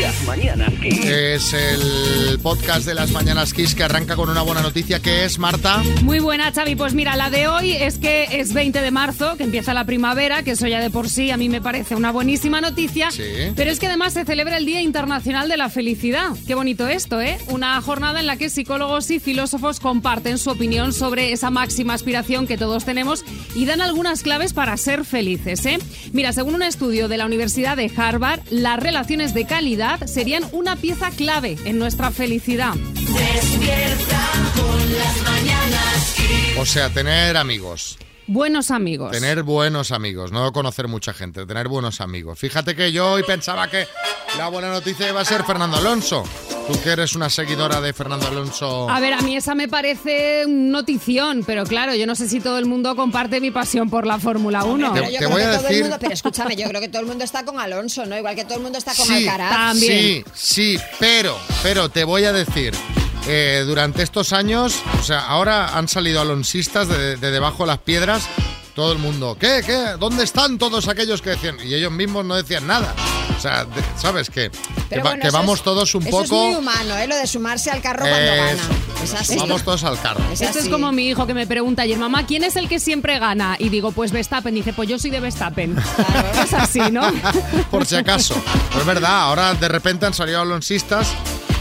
Las mañanas Kiss. Es el podcast de las Mañanas Kiss que arranca con una buena noticia que es, Marta. Muy buena, Xavi. Pues mira, la de hoy es que es 20 de marzo, que empieza la primavera, que eso ya de por sí a mí me parece una buenísima noticia. Sí. Pero es que además se celebra el Día Internacional de la Felicidad. Qué bonito esto, ¿eh? Una jornada en la que psicólogos y filósofos comparten su opinión sobre esa máxima aspiración que todos tenemos y dan algunas claves para ser felices, ¿eh? Mira, según un estudio de la Universidad de Harvard, las relaciones de calidad serían una pieza clave en nuestra felicidad. Despierta con las mañanas. O sea, tener amigos. Buenos amigos. Tener buenos amigos, no conocer mucha gente, tener buenos amigos. Fíjate que yo hoy pensaba que la buena noticia iba a ser Fernando Alonso. Tú que eres una seguidora de Fernando Alonso. A ver, a mí esa me parece notición, pero claro, yo no sé si todo el mundo comparte mi pasión por la Fórmula 1. Te- Pero yo te creo voy que a todo el decir- mundo- pero escúchame, yo creo que todo el mundo está con Alonso, ¿no? Igual que todo el mundo está con Sí, Alcaraz. También. Sí, sí, pero, pero te voy a decir, eh, durante estos años, o sea, ahora han salido alonsistas de, de debajo de las piedras, todo el mundo, ¿qué, qué? ¿Dónde están todos aquellos que decían? Y ellos mismos no decían nada. O sea, de- ¿sabes qué? Que, bueno, que vamos es- todos un eso poco... es muy humano, ¿eh? Lo de sumarse al carro cuando gana. Es así. Vamos todos al carro. Es Esto es así. como mi hijo que me pregunta ayer, mamá, ¿quién es el que siempre gana? Y digo, pues Verstappen. Dice, pues yo soy de Verstappen. Claro. Es así, ¿no? por si acaso. Pero es verdad, ahora de repente han salido alonsistas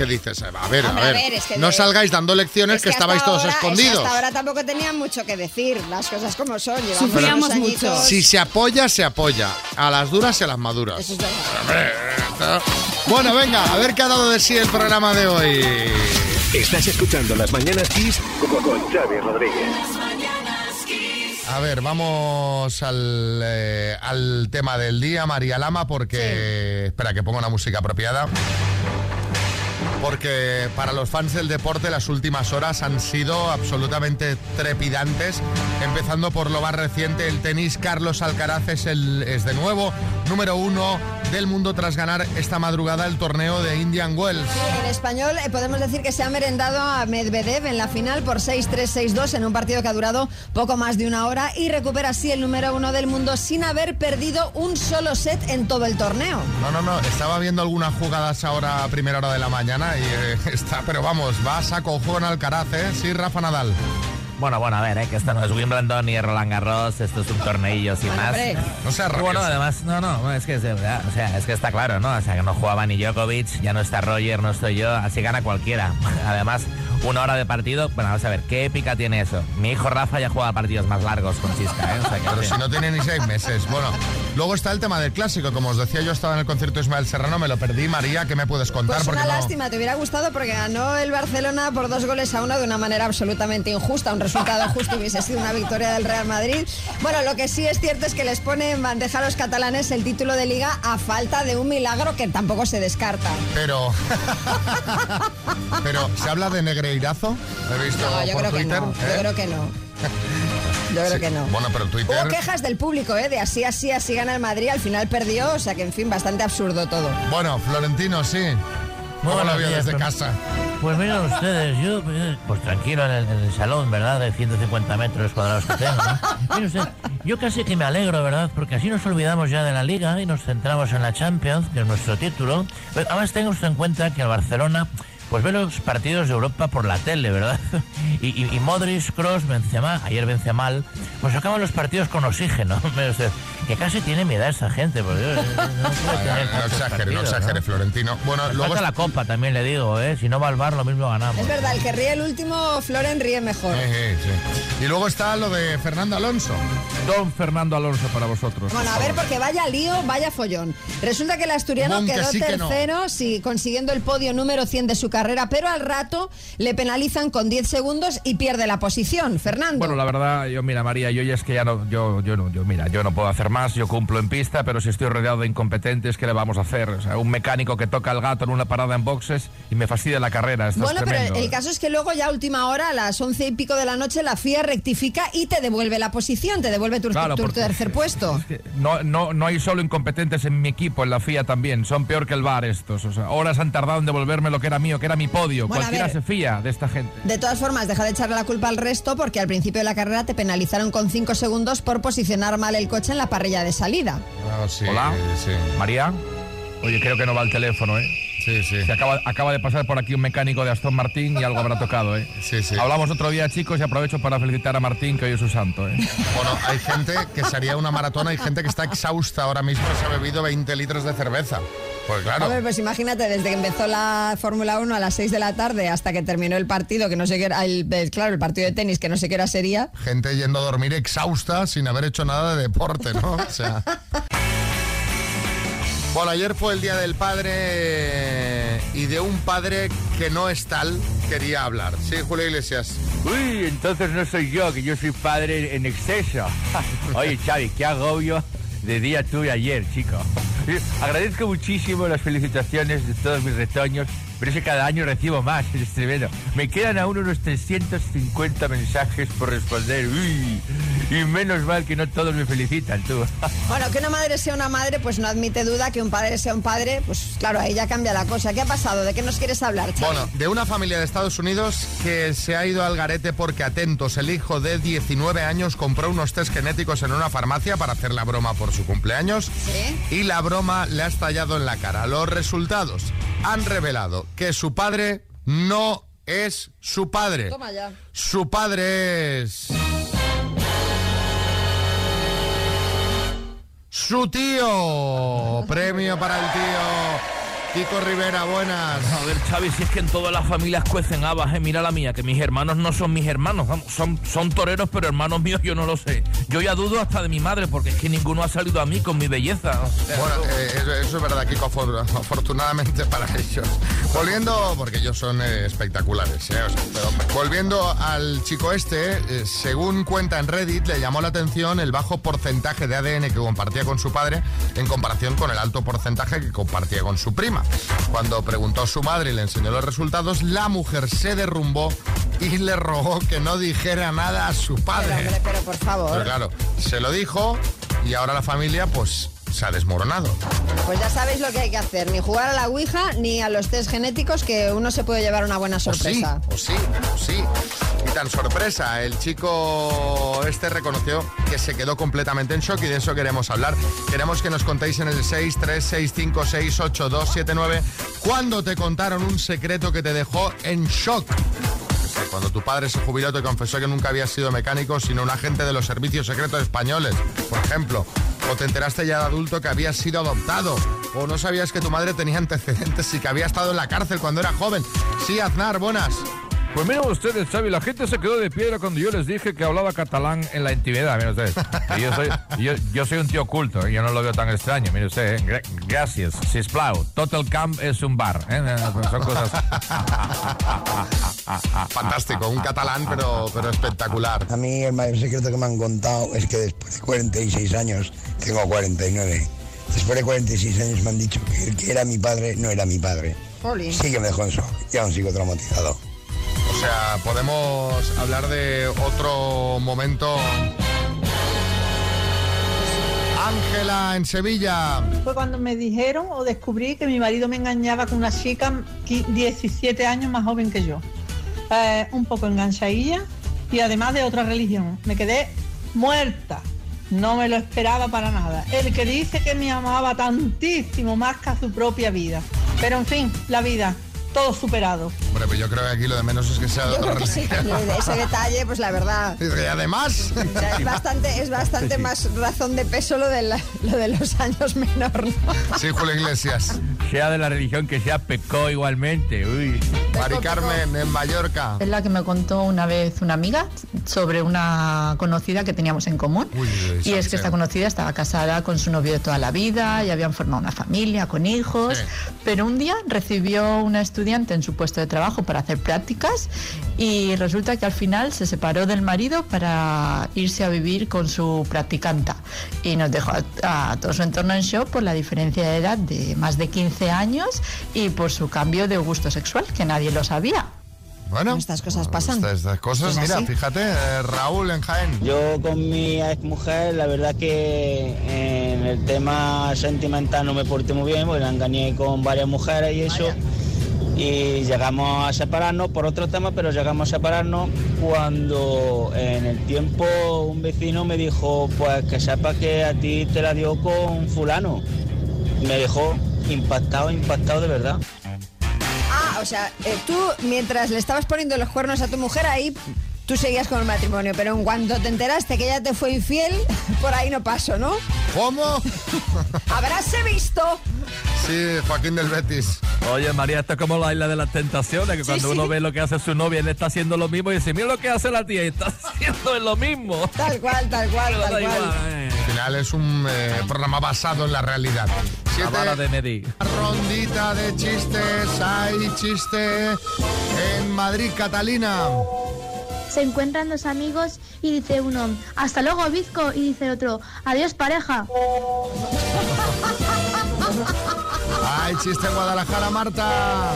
que dices, a ver, Hombre, a a ver, es que no de- salgáis dando lecciones Es que, hasta estabais todos ahora- es que escondidos. hasta ahora tampoco tenían mucho que decir, las cosas como son. Llevamos Sufríamos mucho. Si se apoya, se apoya. A las duras y a las maduras. Eso es verdad. Bueno, venga, a ver qué ha dado de sí el programa de hoy. Estás escuchando las mañanas Kiss con, con Xavi Rodríguez. A ver, vamos al, eh, al tema del día, María Lama, porque... Espera, que ponga una música apropiada. Porque para los fans del deporte las últimas horas han sido absolutamente trepidantes, empezando por lo más reciente, el tenis Carlos Alcaraz es, el, es de nuevo número uno del mundo tras ganar esta madrugada el torneo de Indian Wells. En español eh, podemos decir que se ha merendado a Medvedev en la final por 6-3-6-2 en un partido que ha durado poco más de una hora y recupera así el número uno del mundo sin haber perdido un solo set en todo el torneo. No, no, no, estaba viendo algunas jugadas ahora a primera hora de la mañana y eh, está, pero vamos, va a saco juego en Alcaraz, ¿eh? Sí, Rafa Nadal. Bueno, bueno, a ver, ¿eh? que esto no es Wimbledon ni Roland Garros, esto es un torneillo sin más. No seas Y bueno, rabioso. además, no, no, es que es de verdad, o sea, es que está claro, ¿no? O sea, que no jugaba ni Djokovic, ya no está Roger, no estoy yo, así gana cualquiera. Además, una hora de partido, bueno, vamos a ver, ¿qué épica tiene eso? Mi hijo Rafa ya juega partidos más largos con Chisca, ¿eh? O sea, que, Pero si no tiene ni seis meses. Bueno, luego está el tema del clásico. Como os decía, yo estaba en el concierto de Ismael Serrano, me lo perdí. María, ¿qué me puedes contar? Pues Porque una no- lástima, te hubiera gustado porque ganó el Barcelona por dos goles a uno de una manera absolutamente injusta. Un resultado justo hubiese sido una victoria del Real Madrid. Bueno, lo que sí es cierto es que les pone en bandeja a los catalanes el título de liga a falta de un milagro que tampoco se descarta. Pero. Pero, ¿se habla de Negreirazo? Lo he visto No, yo por creo que Twitter. no. Yo ¿eh? creo que no. Yo creo Sí. que no. Bueno, pero Twitter. Hubo quejas del público, ¿eh? De así, así, así gana el Madrid. Al final perdió, o sea que, en fin, bastante absurdo todo. Bueno, Florentino, sí. ¿Cómo vio días, desde casa? Pues miren ustedes, yo pues, tranquilo en el, en el salón, ¿verdad? De 150 metros cuadrados que tengo, ¿no? Mire usted, yo casi que me alegro, ¿verdad? Porque así nos olvidamos ya de la Liga y nos centramos en la Champions, que es nuestro título. Pero además tenga usted en cuenta que el Barcelona pues ve los partidos de Europa por la tele, ¿verdad? Y, y, y Modric, Kroos, Benzema, ayer Benzema, pues acaban los partidos con oxígeno. Que casi tiene mi edad esa gente, por Dios. No, no No exagere, no exagere, Florentino. Bueno, luego. falta la copa, también le digo, ¿eh? Si no va al bar, lo mismo ganamos. Es verdad, el que ríe el último, Floren ríe mejor. Eh, eh, sí. Y luego está lo de Fernando Alonso. Don Fernando Alonso para vosotros. Bueno, a ver, porque vaya lío, vaya follón. Resulta que el asturiano que quedó sí que no. tercero, sí, consiguiendo el podio número 100 de su carrera, pero al rato le penalizan con 10 segundos y pierde la posición. Fernando. Bueno, la verdad, yo mira, María, yo ya es que ya no, yo, yo no, yo mira, yo no puedo hacer más, yo cumplo en pista, pero si estoy rodeado de incompetentes, ¿qué le vamos a hacer? O sea, un mecánico que toca el gato en una parada en boxes y me fastidia la carrera, esto Bueno, es pero el caso es que luego ya a última hora, a las once y pico de la noche, la FIA rectifica y te devuelve la posición, te devuelve tu, Claro, tu porque- tercer puesto. Es que no, no, no hay solo incompetentes en mi equipo, en la FIA también. Son peor que el bar estos. O sea, horas han tardado en devolverme lo que era mío, que era era mi podio. Bueno, Cualquiera ver. se fía de esta gente. De todas formas, deja de echarle la culpa al resto porque al principio de la carrera te penalizaron con 5 segundos por posicionar mal el coche en la parrilla de salida. Ah, sí, Hola. Sí, María. Oye, creo que no va el teléfono, ¿eh? sí, sí. Se acaba, acaba de pasar por aquí un mecánico de Aston Martin y algo habrá tocado, ¿eh? Sí, sí. Hablamos otro día, chicos, y aprovecho para felicitar a Martín, que hoy es su santo, ¿eh? Bueno, hay gente que se haría una maratona, hay gente que está exhausta ahora mismo y se ha bebido 20 litros de cerveza. Pues claro. Hombre, pues imagínate, desde que empezó la Fórmula 1 a las 6 de la tarde hasta que terminó el partido, que no sé qué era, el, el- claro, el partido de tenis, que no sé qué hora sería. Gente yendo a dormir exhausta sin haber hecho nada de deporte, ¿no? O sea. Bueno, ayer fue el Día del Padre y de un padre que no es tal quería hablar. Sí, Julio Iglesias. Uy, entonces no soy yo, que yo soy padre en exceso. Oye, Xavi, qué agobio de día tuve ayer, chico. Agradezco muchísimo las felicitaciones de todos mis retoños, pero es que cada año recibo más, es tremendo. Me quedan aún unos 350 mensajes por responder. Uy, y menos mal que no todos me felicitan, tú. Bueno, que una madre sea una madre, pues no admite duda que un padre sea un padre, pues claro, ahí ya cambia la cosa. ¿Qué ha pasado? ¿De qué nos quieres hablar, Xavi? Bueno, de una familia de Estados Unidos que se ha ido al garete porque, atentos, el hijo de 19 años compró unos test genéticos en una farmacia para hacer la broma por su cumpleaños Sí. y la broma le ha estallado en la cara. Los resultados han revelado que su padre no es su padre. Toma ya. Su padre es... Su tío. Premio para el tío. Kiko Rivera, buenas. A ver, Xavi, si es que en todas las familias cuecen habas, ¿eh? Mira la mía, que mis hermanos no son mis hermanos, vamos, son, son toreros, pero hermanos míos yo no lo sé. Yo ya dudo hasta de mi madre, porque es que ninguno ha salido a mí con mi belleza. O sea, Bueno, eh, eso, eso es verdad, Kiko, afor- afortunadamente para ellos. Volviendo, porque ellos son eh, espectaculares, ¿eh? O sea, pero volviendo al chico este, según cuenta en Reddit, le llamó la atención el bajo porcentaje de ADN que compartía con su padre en comparación con el alto porcentaje que compartía con su prima. Cuando preguntó a su madre y le enseñó los resultados, la mujer se derrumbó y le rogó que no dijera nada a su Pero, padre. hombre, pero por favor. Pero claro, se lo dijo y ahora la familia pues se ha desmoronado. Pues ya sabéis lo que hay que hacer, ni jugar a la Ouija ni a los test genéticos que uno se puede llevar una buena sorpresa. O sí, o sí, o sí. Y tan sorpresa, el chico este reconoció que se quedó completamente en shock y de eso queremos hablar. Queremos que nos contéis en el 636568279 cuándo te contaron un secreto que te dejó en shock. Cuando tu padre se jubiló te confesó que nunca había sido mecánico, sino un agente de los servicios secretos españoles, por ejemplo. O te enteraste ya de adulto que habías sido adoptado. O no sabías que tu madre tenía antecedentes y que había estado en la cárcel cuando era joven. Sí, Aznar, buenas. Pues miren ustedes, Xavi, la gente se quedó de piedra cuando yo les dije que hablaba catalán en la intimidad, miren ustedes. Y yo soy, yo, yo soy un tío culto, y yo no lo veo tan extraño, mire usted, ¿eh? Gra- gracias, Sisplau. Total Camp es un bar, ¿eh? Son cosas... Fantástico, un catalán pero, pero espectacular. A mí el mayor secreto que me han contado es que después de 46 años, tengo 49, después de 46 años me han dicho que el que era mi padre no era mi padre. Sí que me dejó en shock y aún sigo traumatizado. O sea, podemos hablar de otro momento. Ángela, en Sevilla. Fue cuando me dijeron o descubrí que mi marido me engañaba con una chica qui- 17 años más joven que yo. Eh, un poco enganchadilla y además de otra religión. Me quedé muerta. No me lo esperaba para nada. El que dice que me amaba tantísimo más que a su propia vida. Pero en fin, la vida, todo superado. Hombre, pues yo creo que aquí lo de menos es que sea de Yo otra creo que sí, ese detalle, pues la verdad. Y además, o sea, es bastante, es bastante más razón de peso lo de, la- lo de los años menor, ¿no? sí, Julio Iglesias. Sea de la religión que sea, pecó igualmente. Uy. Mari Carmen, en Mallorca. Es la que me contó una vez una amiga sobre una conocida que teníamos en común. Uy, y es que esta conocida estaba casada con su novio de toda la vida y habían formado una familia con hijos. Sí. Pero un día recibió una estudiante en su puesto de trabajo para hacer prácticas y resulta que al final se separó del marido para irse a vivir con su practicanta. Y nos dejó a, a todo su entorno en shock por la diferencia de edad de más de 15 años y por su cambio de gusto sexual, que nadie lo sabía. Bueno, Estas cosas pasan. Estas, estas cosas, mira, así. fíjate, eh, Raúl en Jaén. Yo con mi ex mujer, la verdad que en el tema sentimental no me porté muy bien, porque la engañé con varias mujeres y eso. Y llegamos a separarnos por otro tema, pero llegamos a separarnos cuando en el tiempo un vecino me dijo, pues que sepa que a ti te la dio con fulano. Me dejó impactado, impactado de verdad. Ah, o sea, eh, tú mientras le estabas poniendo los cuernos a tu mujer ahí, tú seguías con el matrimonio, pero en cuanto te enteraste que ella te fue infiel, por ahí no pasó, ¿no? ¿Cómo? Habráse visto. Sí, Joaquín del Betis. Oye, María, esto es como la isla de las tentaciones, que Sí, cuando sí. uno ve lo que hace su novia, él está haciendo lo mismo y dice, mira lo que hace la tía y está haciendo lo mismo. Tal cual, tal cual, tal cual. igual, eh. Al final es un eh, programa basado en la realidad. La Siete, vara de medir. rondita de chistes. Hay chiste en Madrid, Catalina. Se encuentran dos amigos y dice uno, hasta luego Bizco, y dice el otro, adiós pareja. Hay chiste en Guadalajara, Marta.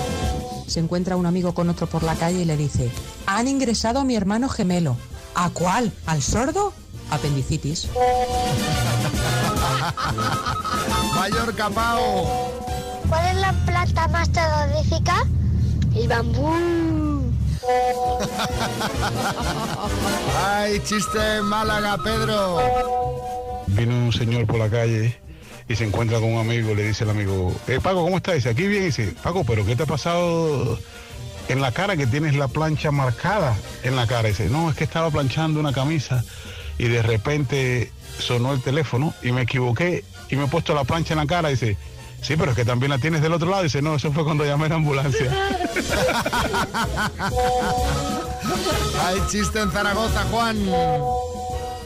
Se encuentra un amigo con otro por la calle y le dice, han ingresado a mi hermano gemelo. ¿A cuál? ¿Al sordo? Apendicitis. Mallorca, Pau. ¿Cuál es la planta más terrorífica? El bambú. Hay chiste en Málaga, Pedro. Viene un señor por la calle y se encuentra con un amigo, le dice el amigo, eh, Paco, ¿cómo estás? Dice, aquí bien, y dice, Paco, pero ¿qué te ha pasado en la cara que tienes la plancha marcada en la cara? dice, no, es que estaba planchando una camisa y de repente sonó el teléfono y me equivoqué y me he puesto la plancha en la cara. dice, sí, pero es que también la tienes del otro lado. dice, no, eso fue cuando llamé a la ambulancia. Hay chiste en Zaragoza, Juan.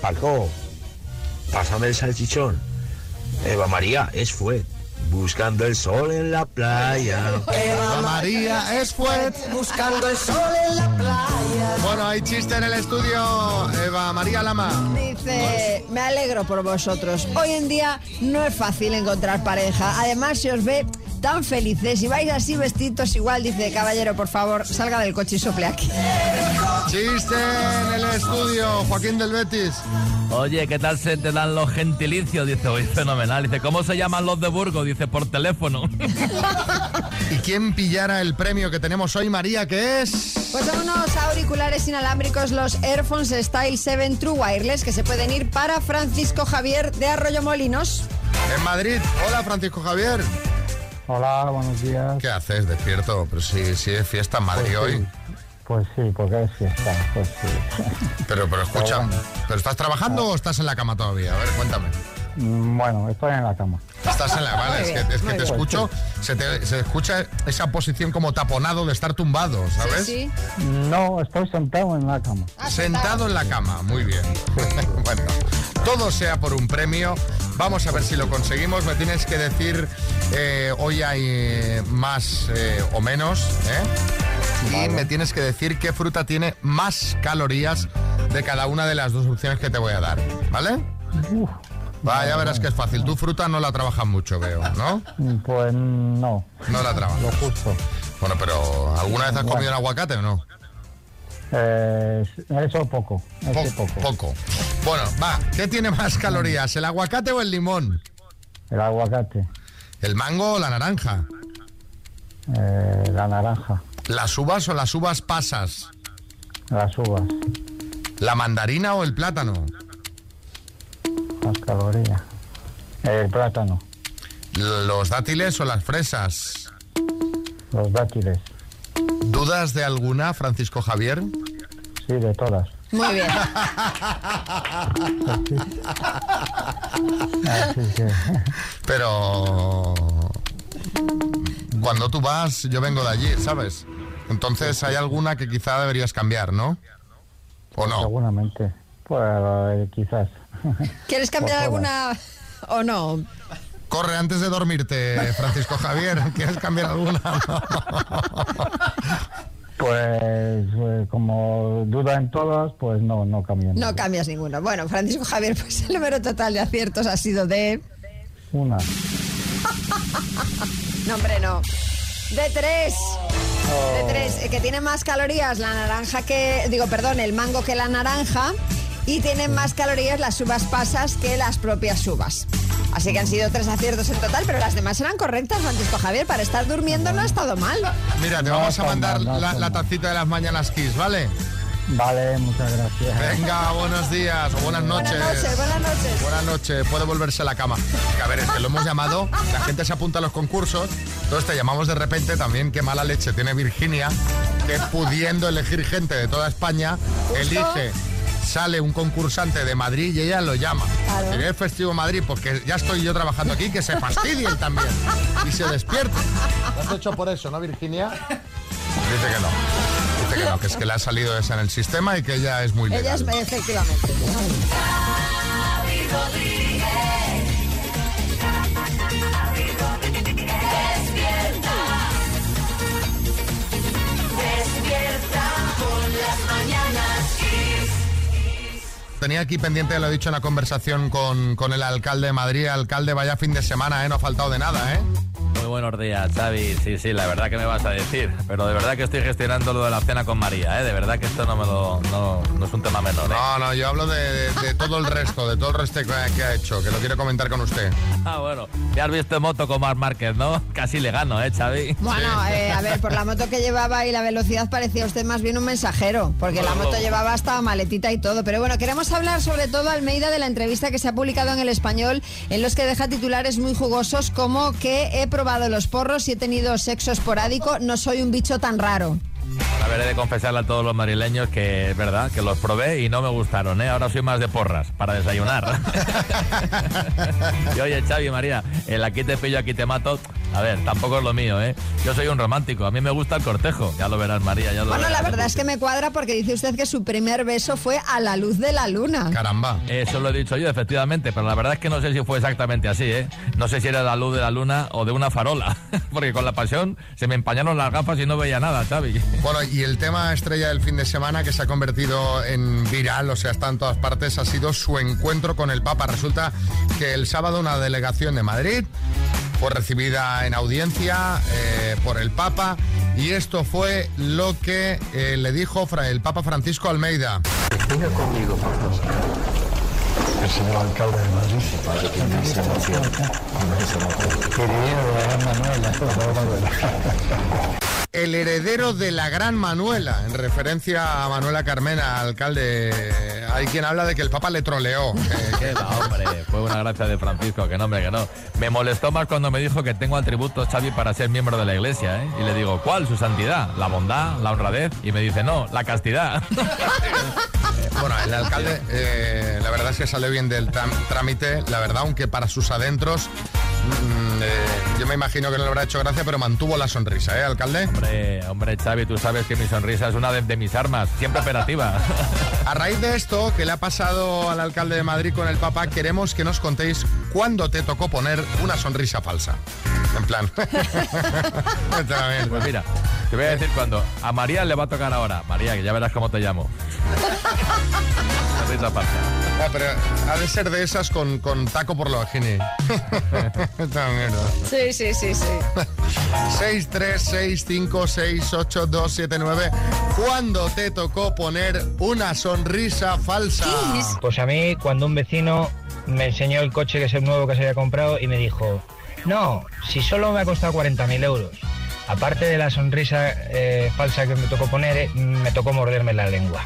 Paco, pásame el salchichón. Eva María es fue. Buscando el sol en la playa. Eva María es fuet. Buscando el sol en la playa. Bueno, hay chiste en el estudio. Eva María Lama. Dice, me alegro por vosotros. Hoy en día no es fácil encontrar pareja. Además, se os ve tan felices y vais así vestidos igual, dice caballero, por favor, salga del coche y sople aquí. Chiste en el estudio. Joaquín del Betis. Oye, ¿qué tal se te dan los gentilicios? Dice, oye, fenomenal. Dice, ¿cómo se llaman los de Burgos? Dice, por teléfono. ¿Y quién pillara el premio que tenemos hoy, María, que es? Pues son unos auriculares inalámbricos, los Airphones Style 7 True Wireless, que se pueden ir para Francisco Javier de Arroyo Molinos. En Madrid. Hola, Francisco Javier. Hola, buenos días. ¿Qué haces despierto? Pero si, si es fiesta en Madrid Pues sí, hoy. Pues sí, porque es fiesta, pues sí. Pero, pero escucha, ¿pero estás trabajando o estás en la cama todavía? A ver, cuéntame. Mm, Bueno, estoy en la cama. Estás en la vale, es que, es que te escucho, se, te, se escucha esa posición como taponado de estar tumbado, ¿sabes? No, estoy sentado en la cama. Sentado en la cama, muy bien. bueno, todo sea por un premio. Vamos a ver si lo conseguimos. Me tienes que decir, eh, hoy hay eh, más eh, o menos, ¿eh? Y me tienes que decir qué fruta tiene más calorías de cada una de las dos opciones que te voy a dar, ¿vale? Va, ya verás que es fácil. Tu fruta no la trabajas mucho, veo, ¿no? Pues no. No la trabajas. Lo justo. Bueno, pero ¿alguna vez has Bueno. comido un aguacate o no? Eh, eso poco, ese poco. Poco. Bueno, va, ¿qué tiene más calorías, el aguacate o el limón? El aguacate, ¿El mango o la naranja? eh, la naranja, ¿Las uvas o las uvas pasas? las uvas, ¿La mandarina o el plátano? las calorías, el plátano, ¿Los dátiles o las fresas? los dátiles, ¿Dudas de alguna, Francisco Javier? sí, de todas. Muy bien. Así que, Pero cuando tú vas, yo vengo de allí, ¿sabes? Entonces hay alguna que quizá deberías cambiar, ¿no? ¿O no? seguramente, pues eh, quizás. ¿Quieres cambiar alguna o no? Corre antes de dormirte, Francisco Javier. ¿Quieres cambiar alguna? Pues eh, como duda en todas, pues no, no cambian. No cambias ninguno. Bueno, Francisco Javier, pues el número total de aciertos ha sido de... Una. No, hombre, no. De tres. De tres. eh, Que tiene más calorías la naranja que... Digo, perdón, el mango que la naranja. Y tienen más calorías las uvas pasas que las propias uvas. Así que han sido tres aciertos en total, pero las demás eran correctas, Francisco Javier. Para estar durmiendo no ha estado mal. Mira, te No vamos a mandar mal, no la, la tacita de las mañanas Kiss, ¿vale? Vale, muchas gracias. Venga, buenos días o buenas noches. Buenas noches, buenas noches. Buenas noches, puede volverse a la cama. Que, a ver, es que lo hemos llamado, la gente se apunta a los concursos, entonces te llamamos de repente también, qué mala leche tiene Virginia, que pudiendo elegir gente de toda España, elige, sale un concursante de Madrid y ella lo llama. Claro. Sería el festivo Madrid, porque ya estoy yo trabajando aquí, que se fastidie él también y se despierte. ¿Lo has hecho por eso, no, Virginia? Dice que no. Que no, que es que le ha salido esa en el sistema y que ella es muy Ella legal. es efectivamente. Con las mañanas Kiss. Tenía aquí pendiente, lo he dicho en la conversación con, con el alcalde de Madrid. Alcalde, vaya fin de semana, ¿eh? No ha faltado de nada, ¿eh? Buenos días, Xavi. Sí, sí, la verdad que me vas a decir. Pero de verdad que estoy gestionando lo de la cena con María, ¿eh? De verdad que esto no me lo, no, no es un tema menor, ¿eh? No, no, yo hablo de, de- de todo el resto, de todo el resto que, que ha hecho, que lo quiero comentar con usted. Ah, bueno. Ya has visto moto con Marc Márquez, ¿no? Casi le gano, ¿eh, Xavi? Bueno, eh, a ver, por la moto que llevaba y la velocidad parecía usted más bien un mensajero, porque la moto llevaba hasta maletita y todo. Pero bueno, queremos hablar sobre todo, Almeida, de la entrevista que se ha publicado en el español, en los que deja titulares muy jugosos como que he probado los porros y he tenido sexo esporádico, no soy un bicho tan raro. He de confesarle a todos los madrileños que es verdad, que los probé y no me gustaron, ¿eh? Ahora soy más de porras, para desayunar. y oye, Xavi, María, el aquí te pillo, aquí te mato, a ver, tampoco es lo mío, ¿eh? Yo soy un romántico, a mí me gusta el cortejo, ya lo verás, María, ya lo Bueno, verás. la verdad es que me cuadra porque dice usted que su primer beso fue a la luz de la luna. Caramba. Eso lo he dicho yo, efectivamente, pero la verdad es que no sé si fue exactamente así, ¿eh? No sé si era la luz de la luna o de una farola, porque con la pasión se me empañaron las gafas y no veía nada, Xavi. Bueno, y el tema estrella del fin de semana que se ha convertido en viral, o sea, está en todas partes, ha sido su encuentro con el Papa. Resulta que el sábado una delegación de Madrid fue recibida en audiencia eh, por el Papa y esto fue lo que eh, le dijo el Papa Francisco Almeida. Venga conmigo. El heredero de la gran Manuela, en referencia a Manuela Carmena, alcalde. Hay quien habla de que el Papa le troleó. Eh, ¿Qué va, hombre? Fue una gracia de Francisco, que no, hombre, que no. Me molestó más cuando me dijo que tengo atributos, Xavi, para ser miembro de la iglesia, ¿eh? Y le digo, ¿cuál? Su santidad, la bondad, la honradez. Y me dice, no, la castidad. Bueno, el alcalde, eh, la verdad es que salió bien del trámite, la verdad, aunque para sus adentros, mm, eh, yo me imagino que no le habrá hecho gracia, pero mantuvo la sonrisa, ¿eh, alcalde? Hombre, hombre, Xavi, tú sabes que mi sonrisa es una de, de mis armas, siempre operativa. A raíz de esto que le ha pasado al alcalde de Madrid con el Papa, queremos que nos contéis cuándo te tocó poner una sonrisa falsa. En plan. Pues mira, te voy a decir cuándo. A María le va a tocar ahora. María, que ya verás cómo te llamo. Falsa. Ah, pero ha de ser de esas con, con taco por. Esta mierda. Sí, sí, sí, sí. 636568279. ¿Cuándo te tocó poner una sonrisa falsa? Pues a mí, cuando un vecino me enseñó el coche que es el nuevo que se había comprado y me dijo, no, si solo me ha costado 40.000 euros. Aparte de la sonrisa eh, falsa que me tocó poner, eh, me tocó morderme la lengua.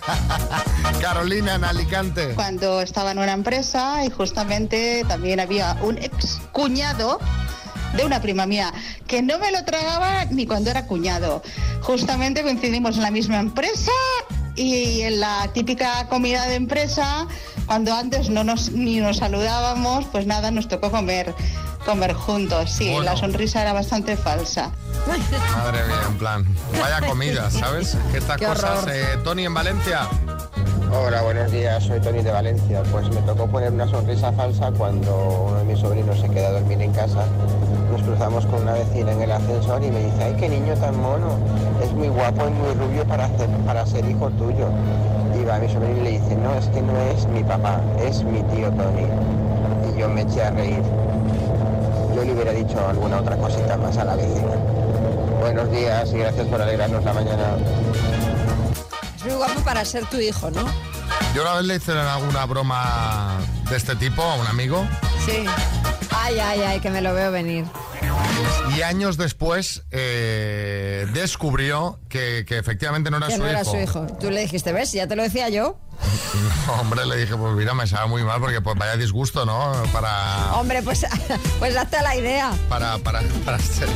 Carolina en Alicante. Cuando estaba en una empresa y justamente también había un ex cuñado de una prima mía que no me lo tragaba ni cuando era cuñado. Justamente coincidimos en la misma empresa y en la típica comida de empresa, cuando antes no nos ni nos saludábamos, pues nada, nos tocó comer comer juntos. Sí, la sonrisa era bastante falsa. Madre mía, en plan, vaya comida, ¿sabes? Que estas Qué cosas. eh, Tony en Valencia. Hola, buenos días, soy Tony de Valencia. Pues me tocó poner una sonrisa falsa cuando uno de mis sobrinos se queda a dormir en casa. Nos cruzamos con una vecina en el ascensor y me dice, ay, qué niño tan mono, es muy guapo y muy rubio para, hacer, para ser hijo tuyo. Y va a mi sobrino y le dice, no, es que no es mi papá, es mi tío Tony. Y yo me eché a reír. Yo le hubiera dicho alguna otra cosita más a la vecina. Buenos días y gracias por alegrarnos la mañana. Guapo para ser tu hijo, ¿no? Yo una vez le hice alguna broma de este tipo a un amigo Sí. Ay, ay, ay, que me lo veo venir. Y años después eh, descubrió que, que efectivamente no era, Que su, no era hijo. su hijo. Tú le dijiste, ¿ves? Ya te lo decía yo. No, hombre, le dije, pues mira, me sabe muy mal porque pues vaya disgusto, ¿no? Para, Hombre, pues, pues hazte la idea. para, para, para, este-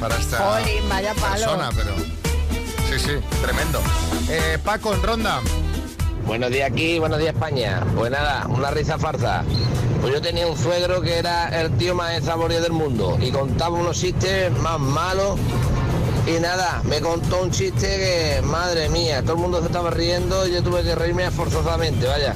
para esta Jolín, vaya palo. persona, pero sí, sí, tremendo. Eh, Paco, en ronda. Buenos días aquí, buenos días España. Pues nada, una risa farsa. Pues yo tenía un suegro que era el tío más ensaborio del mundo y contaba unos chistes más malos. Y nada, me contó un chiste que, madre mía, todo el mundo se estaba riendo y yo tuve que reírme forzosamente, vaya.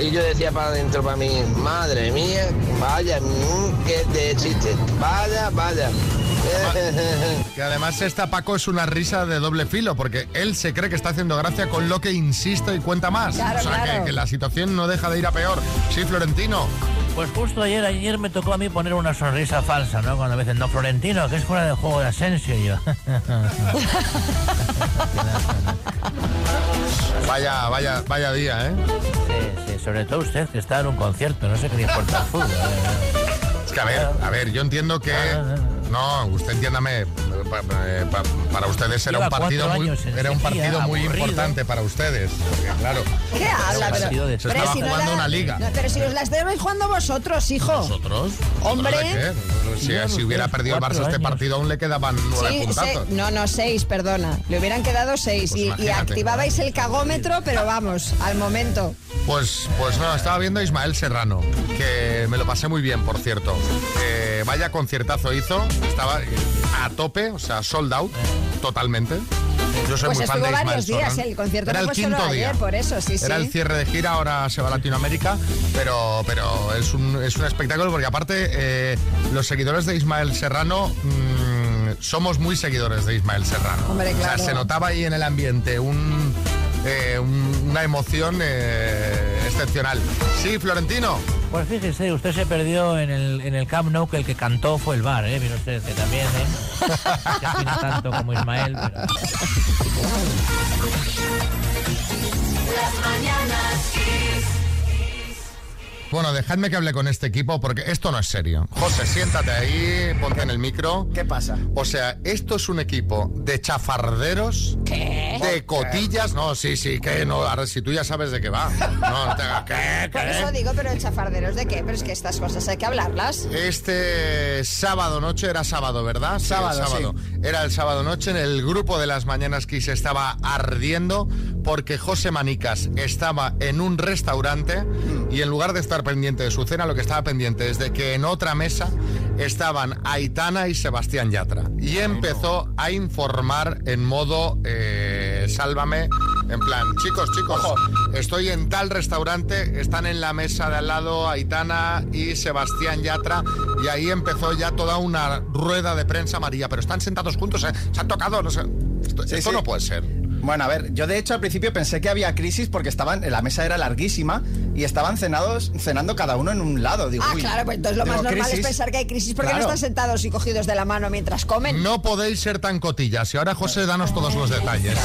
Y yo decía para adentro, para mí, madre mía, vaya, mm, qué de chiste, vaya, vaya. Que además esta Paco es una risa de doble filo porque él se cree que está haciendo gracia con lo que insiste y cuenta más. Claro, o sea, claro. Que, que la situación no deja de ir a peor. Sí, Florentino. Pues justo ayer, ayer me tocó a mí poner una sonrisa falsa, ¿no? Cuando me dicen, no, Florentino, que es fuera del juego de Asensio y yo. Vaya, vaya, vaya día, ¿eh? Sí, sí, sobre todo usted que está en un concierto, no sé qué le importa el fútbol. ¿eh? Es que a ver, a ver, yo entiendo que. No, usted entiéndame. pa- eh, pa- Para ustedes era Lleva un partido muy, era un partido muy aburrido. importante para ustedes. Porque, claro. ¿Qué habla? se- Pero, se pero estaba si no jugando la- una liga. No, pero si os la estáis jugando vosotros, hijo. ¿Nosotros? Hombre. Si, hubiera perdido el Barça este partido, aún le quedaban nueve Sí, puntazos. se- no, no, seis, perdona. Le hubieran quedado seis. Pues y- activabais el cagómetro, pero vamos, al momento. Pues, pues no, estaba viendo a Ismael Serrano, que me lo pasé muy bien, por cierto. Eh, vaya conciertazo hizo, estaba a tope, o sea, sold out, totalmente. Yo soy Pues muy fan de Ismael varios días, Serrano. el concierto Era no el fue solo quinto ayer, día. por eso, sí, Era sí. el cierre de gira, ahora se va a Latinoamérica, pero, pero es, un, es un espectáculo porque aparte eh, los seguidores de Ismael Serrano mm, somos muy seguidores de Ismael Serrano. Hombre, O sea, claro. se notaba ahí en el ambiente un, eh, un- una emoción eh, excepcional. Sí, Florentino. Pues fíjese, usted se perdió en el, en el Camp Nou que el que cantó fue el bar, ¿eh? Usted que también, ¿eh? Que afina tanto como Ismael, pero... Las mañanas. Bueno, dejadme que hable con este equipo porque esto no es serio. José, siéntate ahí, ponte en el micro. ¿Qué pasa? O sea, esto es un equipo de chafarderos, ¿Qué? de cotillas. No, sí, sí, que no. Ahora, si tú ya sabes de qué va. No, no te. ¿Qué? Por eso digo, pero el chafarderos de qué, pero es que estas cosas hay que hablarlas. Este sábado noche era sábado, ¿verdad? Sí, Sábado, el Era el sábado noche. En el grupo de las mañanas que se estaba ardiendo porque José Manicas estaba en un restaurante y en lugar de estar pendiente de su cena, lo que estaba pendiente es de que en otra mesa estaban Aitana y Sebastián Yatra. Y empezó a informar en modo eh, sálvame. En plan, chicos, chicos, estoy en tal restaurante, están en la mesa de al lado Aitana y Sebastián Yatra, y ahí empezó ya toda una rueda de prensa María, pero están sentados juntos, ¿eh? se han tocado, no sé. Esto, Sí, esto sí. no puede ser. Bueno, a ver, yo de hecho al principio pensé que había crisis porque estaban, la mesa era larguísima y estaban cenados, cenando cada uno en un lado. Digo, Ah, uy, claro, pues entonces lo digo, más normal crisis. es pensar que hay crisis porque Claro. no están sentados y cogidos de la mano mientras comen. No podéis ser tan cotillas. Y ahora, José, danos todos los detalles.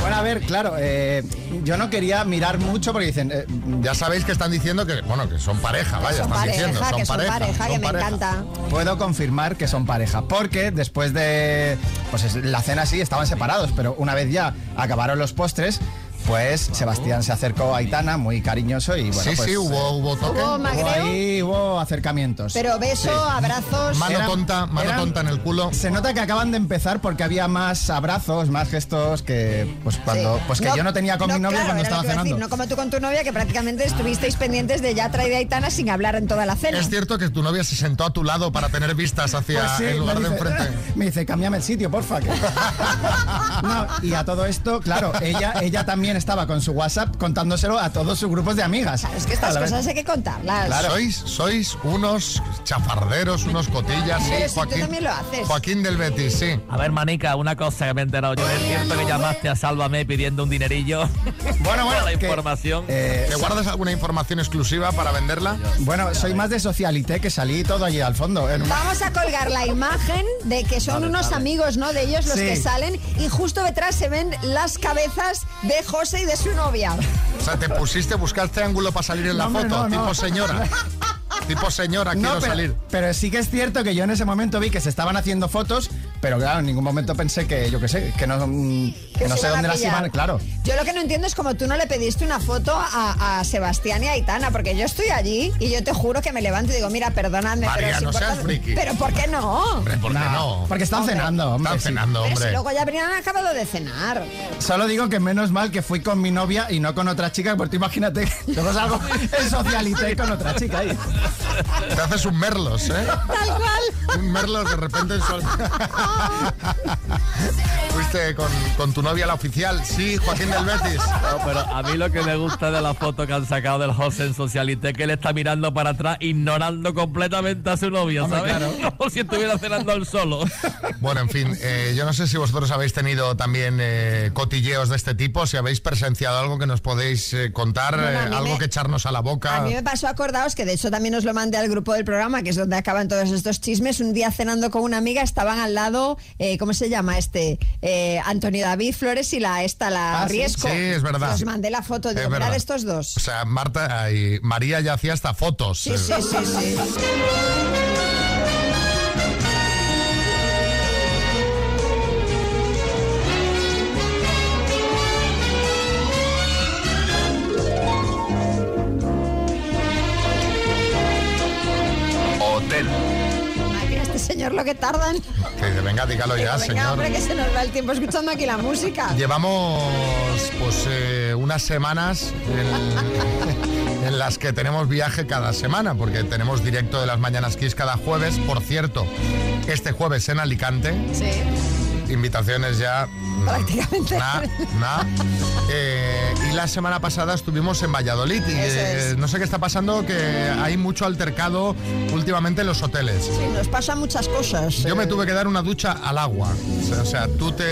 Bueno, a ver, claro, eh, yo no quería mirar mucho porque dicen... eh, Ya sabéis que están diciendo que, bueno, que son pareja, vaya, son están pareja, diciendo, son que son pareja. pareja, que son me pareja. encanta. Puedo confirmar que son pareja, porque después de pues es- la cena sí estaban separados, pero una vez ya acabaron los postres, pues Sebastián se acercó a Aitana, muy cariñoso y bueno, Sí, pues, sí, hubo, hubo toque. ¿Hubo magreo? ahí hubo acercamientos. Pero beso, Sí. abrazos. Mano Eran- tonta, mano eran- tonta en el culo. Se nota que acaban de empezar porque había más abrazos, más gestos que pues cuando Sí. pues que yo no tenía con mi novia claro, cuando estaba cenando. decir, no como tú con tu novia, que prácticamente estuvisteis pendientes de Yatra y de Aitana sin hablar en toda la cena. Es cierto que tu novia se sentó a tu lado para tener vistas hacia Pues sí, el lugar de enfrente. Me dice, cámbiame el sitio, porfa. que-". No, y a todo esto, claro, ella, ella también estaba con su WhatsApp contándoselo a todos sus grupos de amigas. Es que estas cosas hay que contarlas. Sois, sois unos chafarderos, unos cotillas, sí, si tú Joaquín. también lo haces. Joaquín del Betis, sí. A ver, Manica, una cosa que me he enterado yo. ¿Es cierto que llamaste a Sálvame pidiendo un dinerillo? Bueno, bueno, la que- información. Eh, ¿Te guardas alguna información exclusiva para venderla? bueno, soy más de socialité que salí todo allí al fondo. en Vamos a colgar la imagen de que son unos amigos, ¿no? De ellos los Sí. que salen y justo detrás se ven las cabezas de José y de su novia. O sea, te pusiste, buscaste ángulo para salir en la No, foto, no. tipo señora. tipo señora, quiero pero, salir. pero sí que es cierto que yo en ese momento vi que se estaban haciendo fotos, pero claro, en ningún momento pensé que, yo qué sé, que no, mm, que no sé dónde las iban, claro. Yo lo que no entiendo es como tú no le pediste una foto a, a Sebastián y a Aitana, porque yo estoy allí y yo te juro que me levanto y digo, mira, perdonadme, María, pero es no seas friki. Pero ¿por qué no? Hombre, ¿por qué no? Porque están Hombre. cenando, hombre. Están sí. cenando, Pero si hombre. luego ya habrían acabado de cenar. Solo digo que menos mal que fui con mi novia y no con otra chica, porque tú imagínate que luego salgo en socialité con otra chica ahí. Te haces un merlos, ¿eh? Tal cual. Un merlos de repente en sol. Fuiste con, con tu novia la oficial, sí, Joaquín del Betis. No, pero a mí lo que me gusta de la foto que han sacado del José en Socialité es que él está mirando para atrás, ignorando completamente a su novia, Hombre, ¿sabes? claro. Como si estuviera cenando él solo. Bueno, en fin, eh, yo no sé si vosotros habéis tenido también eh, cotilleos de este tipo, si habéis presenciado algo que nos podéis eh, contar, Bueno, eh, algo me- que echarnos a la boca. A mí me pasó, acordaos, que de hecho también os lo mandé al grupo del programa, que es donde acaban todos estos chismes. Un día cenando con una amiga estaban al lado, eh, ¿cómo se llama este? Eh, Antonio David Flores y la esta, la Ah. Riesco. Sí, es verdad. Os mandé la foto, Es verdad. mirad estos dos. O sea, Marta y María ya hacía hasta fotos. Sí, sí, sí, sí. Señor lo que tardan. Que dice, venga, dígalo ya, venga, señor. hombre, que se nos va el tiempo escuchando aquí la música. Llevamos pues eh, unas semanas en, en las que tenemos viaje cada semana, porque tenemos directo de las Mañanas Kiss cada jueves. Por cierto, este jueves en Alicante, Sí. Invitaciones ya... mm, Prácticamente. Eh, y la semana pasada estuvimos en Valladolid y eh, no sé qué está pasando, que hay mucho altercado últimamente en los hoteles. Sí, nos pasan muchas cosas. Yo me eh. tuve que dar una ducha al agua. O sea, tú te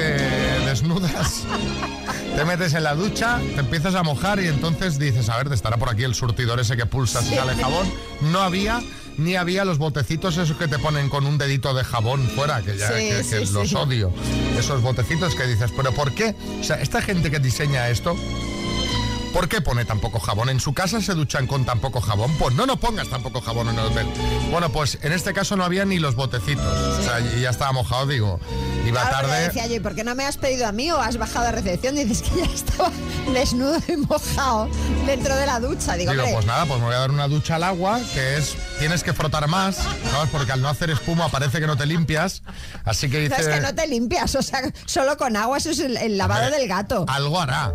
desnudas, te metes en la ducha, te empiezas a mojar y entonces dices, a ver, estará por aquí el surtidor ese que pulsas y sale jabón. No había, ni había los botecitos esos que te ponen con un dedito de jabón fuera, que ya Sí, que, que sí, los odio. Esos botecitos que dices, pero ¿por qué? O sea, esta gente que diseña esto, ¿Por qué pone tan poco jabón? ¿En su casa se duchan con tan poco jabón? Pues no, no pongas tan poco jabón en el hotel. Bueno, pues en este caso no había ni los botecitos. O sea, ya estaba mojado, digo. Iba Claro, tarde. decía yo, ¿y por qué no me has pedido a mí o has bajado a recepción? Dices que ya estaba desnudo y mojado dentro de la ducha. Digo, Digo, pues nada, pues me voy a dar una ducha al agua, que es, tienes que frotar más, ¿sabes? Porque al no hacer espuma parece que no te limpias. Así que no, dice, es que no te limpias, o sea, solo con agua, eso es el, el lavado del gato. algo hará.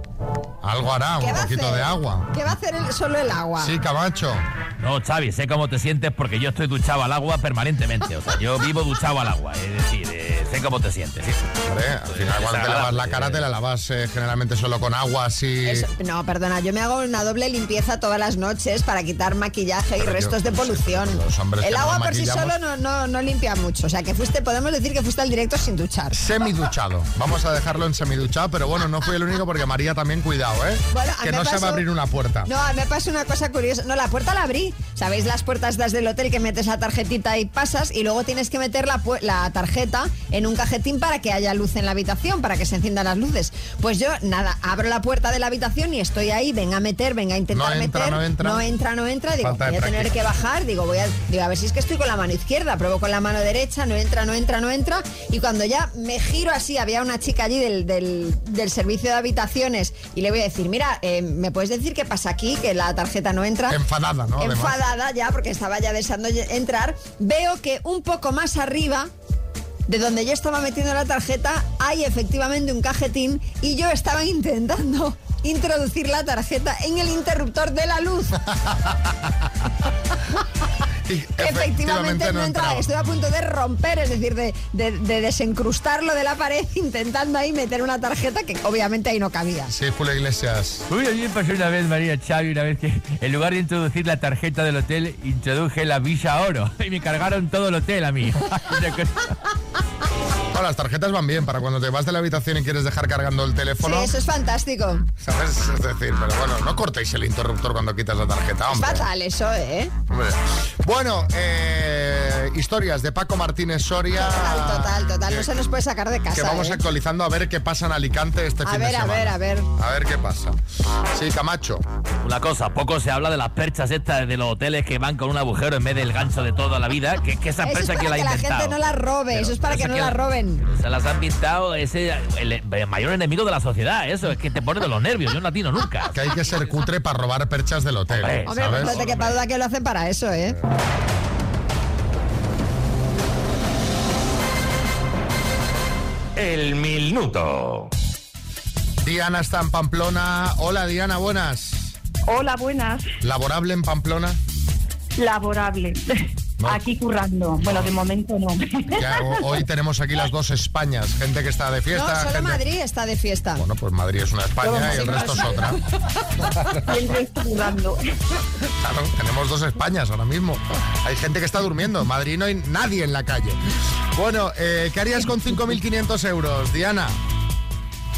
Algo hará, ¿Qué va a poquito hacer? de agua. ¿Qué va a hacer el- solo el agua? Sí, Camacho. No, Xavi, sé cómo te sientes porque yo estoy duchado al agua permanentemente. O sea, yo vivo duchado al agua. Es decir, eh, sé cómo te sientes. sí. Hombre, al final cuando te lavas la cara te la lavas eh, generalmente solo con agua así. Eso- no, perdona, yo me hago una doble limpieza todas las noches para quitar maquillaje y Pero yo- restos de polución. los hombres el agua por sí solo no, no, no limpia mucho. O sea, que fuiste, podemos decir que fuiste al directo sin duchar. Semiduchado. Vamos a dejarlo en semiduchado, pero bueno, no fui el único porque María también cuidado, ¿eh? Bueno, a que mí no se va a abrir una puerta. No, me pasó una cosa curiosa. No, la puerta la abrí. ¿Sabéis las puertas desde el hotel que metes la tarjetita y pasas? Y luego tienes que meter la, la tarjeta en un cajetín para que haya luz en la habitación, para que se enciendan las luces. Pues yo, nada, abro la puerta de la habitación y estoy ahí, venga a meter, venga a intentar No entra, meter. no entra. No entra, no entra. Digo, Falta voy a tener que bajar. Digo, voy a, digo, a ver si es que estoy con la mano izquierda. Pruebo con la mano derecha, no entra, no entra, no entra. Y cuando ya me giro así, había una chica allí del, del- del servicio de habitaciones y le voy a decir, mira, eh, ¿me puedes decir qué pasa aquí? Que la tarjeta no entra. Enfadada, ¿no? Además. Enfadada ya, porque estaba ya deseando entrar. Veo que un poco más arriba de donde yo estaba metiendo la tarjeta hay efectivamente un cajetín y yo estaba intentando introducir la tarjeta en el interruptor de la luz. Efectivamente no entraba. entraba. Estoy a punto de romper, es decir, de, de- de desencrustarlo de la pared intentando ahí meter una tarjeta que obviamente ahí no cabía. Sí, Julio Iglesias. Uy, a mí me pasó una vez, María Xavi, una vez que en lugar de introducir la tarjeta del hotel, introduje la Visa Oro y me cargaron todo el hotel a mí. Una cosa- No, las tarjetas van bien para cuando te vas de la habitación y quieres dejar cargando el Sí, teléfono. eso es fantástico. ¿Sabes? Es decir, pero bueno, no cortéis el interruptor cuando quitas la tarjeta, Es hombre. fatal eso, ¿eh? Hombre. Bueno, eh, historias de Paco Martínez Soria. Total, total, total. que- No se nos puede sacar de casa. Que vamos ¿eh? actualizando a ver qué pasa en Alicante este A fin ver, de a semana. ver, a ver. A ver qué pasa. Sí, Camacho. Una cosa, poco se habla de las perchas estas de los hoteles que van con un agujero en vez del gancho de toda la vida. Que, que esa es percha para que la ha que la gente no la robe. Eso es para que no que la la- roben. Se las han pintado ese el, el mayor enemigo de la sociedad. Eso es que te pone de los nervios. Yo no atino nunca. Que hay que ser cutre para robar perchas del hotel. Hombre, Hombre, ¿sabes? no te quepa duda que lo hacen para eso, ¿eh? El minuto. Diana está en Pamplona. Hola, Diana, buenas. Hola, buenas. ¿Laborable en Pamplona? Laborable. Aquí currando. Bueno, de momento no. Ya, hoy tenemos aquí las dos Españas. Gente que está de No, fiesta. solo gente- Madrid está de fiesta. Bueno, pues Madrid es una España y el resto es otra. Y el resto currando. Claro, tenemos dos Españas ahora mismo. Hay gente que está durmiendo. En Madrid no hay nadie en la calle. Bueno, eh, ¿qué harías con 5.500 euros, Diana?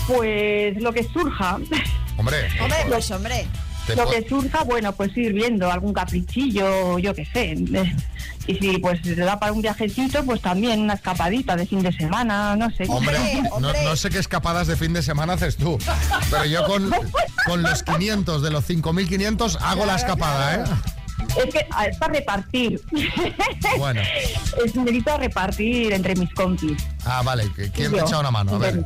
Pues lo que surja. Hombre, Hombre, pues hombre. Lo que surja, bueno, pues ir viendo algún caprichillo, yo qué sé. Y si pues te da para un viajecito, pues también una escapadita de fin de semana, no sé. hombre, no, no sé qué escapadas de fin de semana haces tú, pero yo con, con los 500 de los 5.500 hago la escapada, ¿eh? Es que es para repartir. Bueno. Es necesito repartir entre mis compis. Ah, vale, ¿quién te echa una mano? A ver.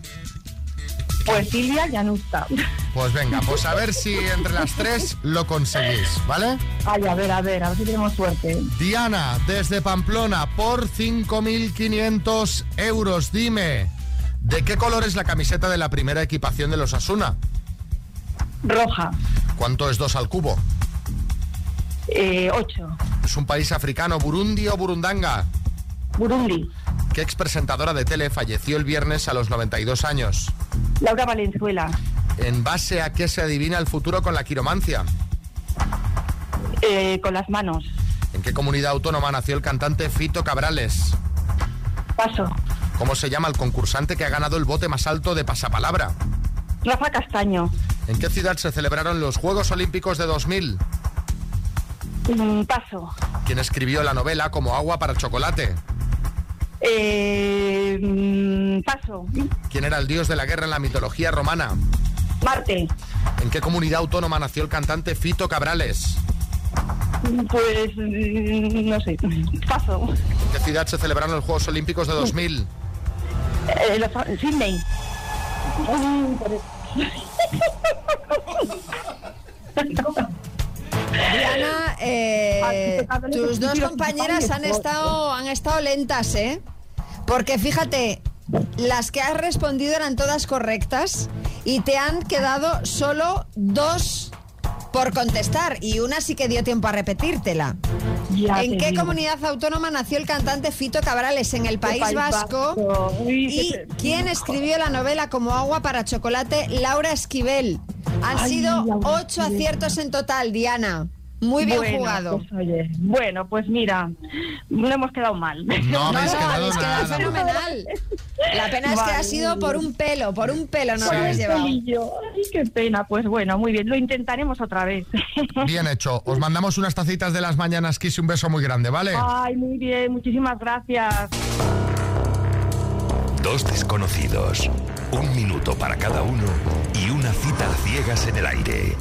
Pues Silvia ya no está. Pues venga, pues a ver si entre las tres lo conseguís, ¿vale? Ay, a ver, a ver, a ver si tenemos suerte. Diana, desde Pamplona, por 5.500 euros, dime, ¿de qué color es la camiseta de la primera equipación de los Asuna? Roja, ¿Cuánto es 2 al cubo? eh, 8. ¿Es un país africano, Burundi o Burundanga? Burundi, ¿Qué expresentadora de tele falleció el viernes a los 92 años? Laura Valenzuela, ¿En base a qué se adivina el futuro con la quiromancia? eh, con las manos. ¿En qué comunidad autónoma nació el cantante Fito Cabrales? Paso. ¿Cómo se llama el concursante que ha ganado el bote más alto de pasapalabra? Rafa Castaño, ¿En qué ciudad se celebraron los Juegos Olímpicos de 2000? Mm, paso. ¿Quién escribió la novela Como agua para chocolate? Eh, mm, paso. ¿Quién era el dios de la guerra en la mitología romana? Marte, ¿En qué comunidad autónoma nació el cantante Fito Cabrales? Pues mm, no sé. Paso. ¿En qué ciudad se celebraron los Juegos Olímpicos de 2000? Eh, los- Sydney. Diana, eh, tus dos compañeras han estado, han estado lentas, ¿eh? Porque fíjate, las que has respondido eran todas correctas y te han quedado solo dos por contestar y una sí que dio tiempo a repetírtela. Ya ¿En qué digo. comunidad autónoma nació el cantante Fito Cabrales? En el País, País Vasco. ¿Y quién escribió la novela Como agua para chocolate? Laura Esquivel. Han Ay, sido ocho aciertos en total, Diana. Muy bien Bueno, jugado. pues, oye, bueno, pues mira, no hemos quedado mal. No habéis quedado habéis quedado nada. fenomenal. La pena es que ha sido por un pelo, por un pelo no Sí. lo habéis llevado. Ay, qué pena. Pues bueno, muy bien, lo intentaremos otra vez. Bien hecho. Os mandamos unas tacitas de las mañanas Kiss y un beso muy grande, ¿vale? Ay, muy bien, muchísimas gracias. Dos desconocidos, un minuto para cada uno y una cita a ciegas en el aire.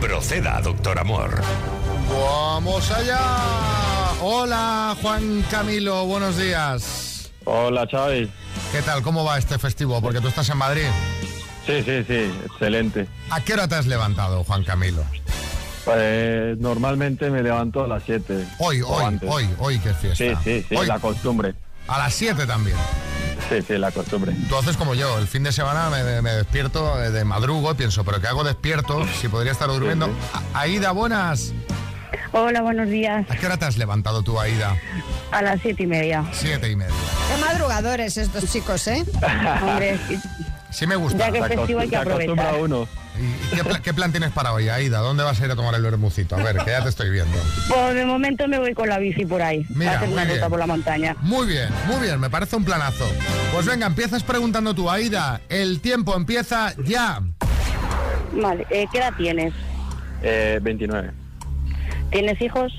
Proceda, doctor Amor. ¡Vamos allá! Hola, Juan Camilo, buenos días. Hola, Xavi. ¿Qué tal? ¿Cómo va este festivo? Porque tú estás en Madrid. Sí, sí, sí, excelente. ¿A qué hora te has levantado, Juan Camilo? Pues normalmente me levanto a las 7. Hoy, hoy, antes. hoy, hoy, qué fiesta. Sí, sí, sí, Hoy, la costumbre. a las 7 también. Sí, sí, la costumbre. Tú haces como yo, el fin de semana me, me despierto eh, de madrugo pienso, ¿pero qué hago despierto si podría estar durmiendo? A- Aida, buenas. Hola, buenos días. ¿A qué hora te has levantado tú, Aida? A las siete y media. Siete y media. Qué madrugadores estos chicos, ¿eh? Hombre, Sí me gusta. Ya que es Se festivo hay que aprovechar. uno. ¿Y qué, pla- qué plan tienes para hoy, Aida? ¿Dónde vas a ir a tomar el vermucito? A ver, que ya te estoy viendo. Pues de momento me voy con la bici por ahí. Mira, a hacer una ruta por la montaña. Muy bien, muy bien, me parece un planazo. Pues venga, empiezas preguntando tú, Aida. El tiempo empieza ya. Vale, eh, ¿qué edad tienes? Eh, 29. ¿Tienes hijos?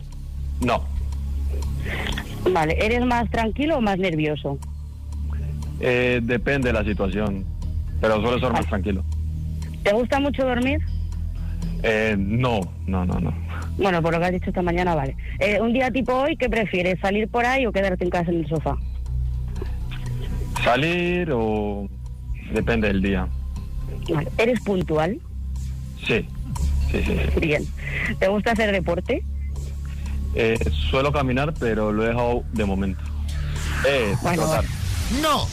No. Vale, ¿eres más tranquilo o más nervioso? Eh, depende de la situación, pero suelo ser más tranquilo. ¿Te gusta mucho dormir? Eh, no, no, no, no. Bueno, por lo que has dicho esta mañana, vale. Eh, un día tipo hoy, ¿qué prefieres? ¿Salir por ahí o quedarte en casa en el sofá? ¿Salir o depende del día? Vale. ¿Eres puntual? Sí, sí, sí. sí. Bien. ¿Te gusta hacer deporte? Eh, suelo caminar, pero lo he dejado de momento. Eh, Bueno. trotar. ¡No!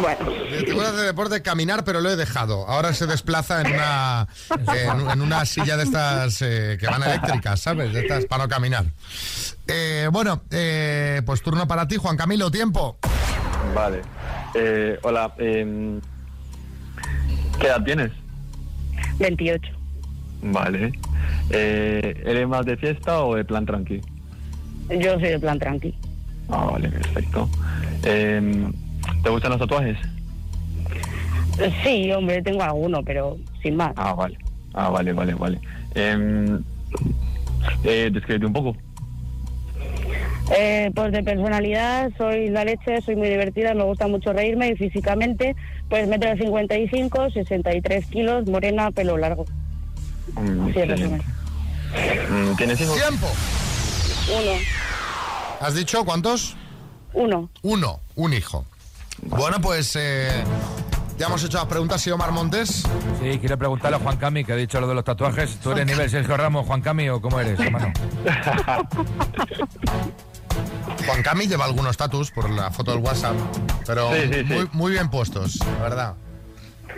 Bueno. Te voy a hacer deporte caminar, pero lo he dejado. Ahora se desplaza en una, en, en una silla de estas eh, que van eléctricas, ¿sabes? De estas para no caminar. Eh, bueno, eh, pues turno para ti, Juan Camilo, tiempo. Vale. Eh, hola, em, ¿qué edad tienes? 28. Vale. Eh, ¿Eres más de fiesta o de plan tranqui? Yo soy de plan tranqui. Ah, vale, perfecto. Em, ¿Te gustan los tatuajes? Sí, hombre, tengo alguno, pero sin más. Ah, vale. Ah, vale, vale, vale. Em, eh, descríbete un poco. Eh, pues de personalidad soy la leche, soy muy divertida, me gusta mucho reírme y físicamente, pues metro 55, 63 kilos, morena, pelo largo. Mm, Así. Mm, ¿Tienes hijos? ¡Tiempo! Uno. ¿Has dicho cuántos? Uno. Uno, un hijo. Bueno, pues eh, ya hemos hecho las preguntas, ¿sí, Omar Montes? Sí, quiero preguntarle a Juan Cami, que ha dicho lo de los tatuajes. ¿Tú eres nivel Sergio Ramos, Juan Cami, o cómo eres, hermano? Juan Cami lleva algunos tatus por la foto del WhatsApp, pero Sí, sí, sí. Muy, muy bien puestos, la verdad.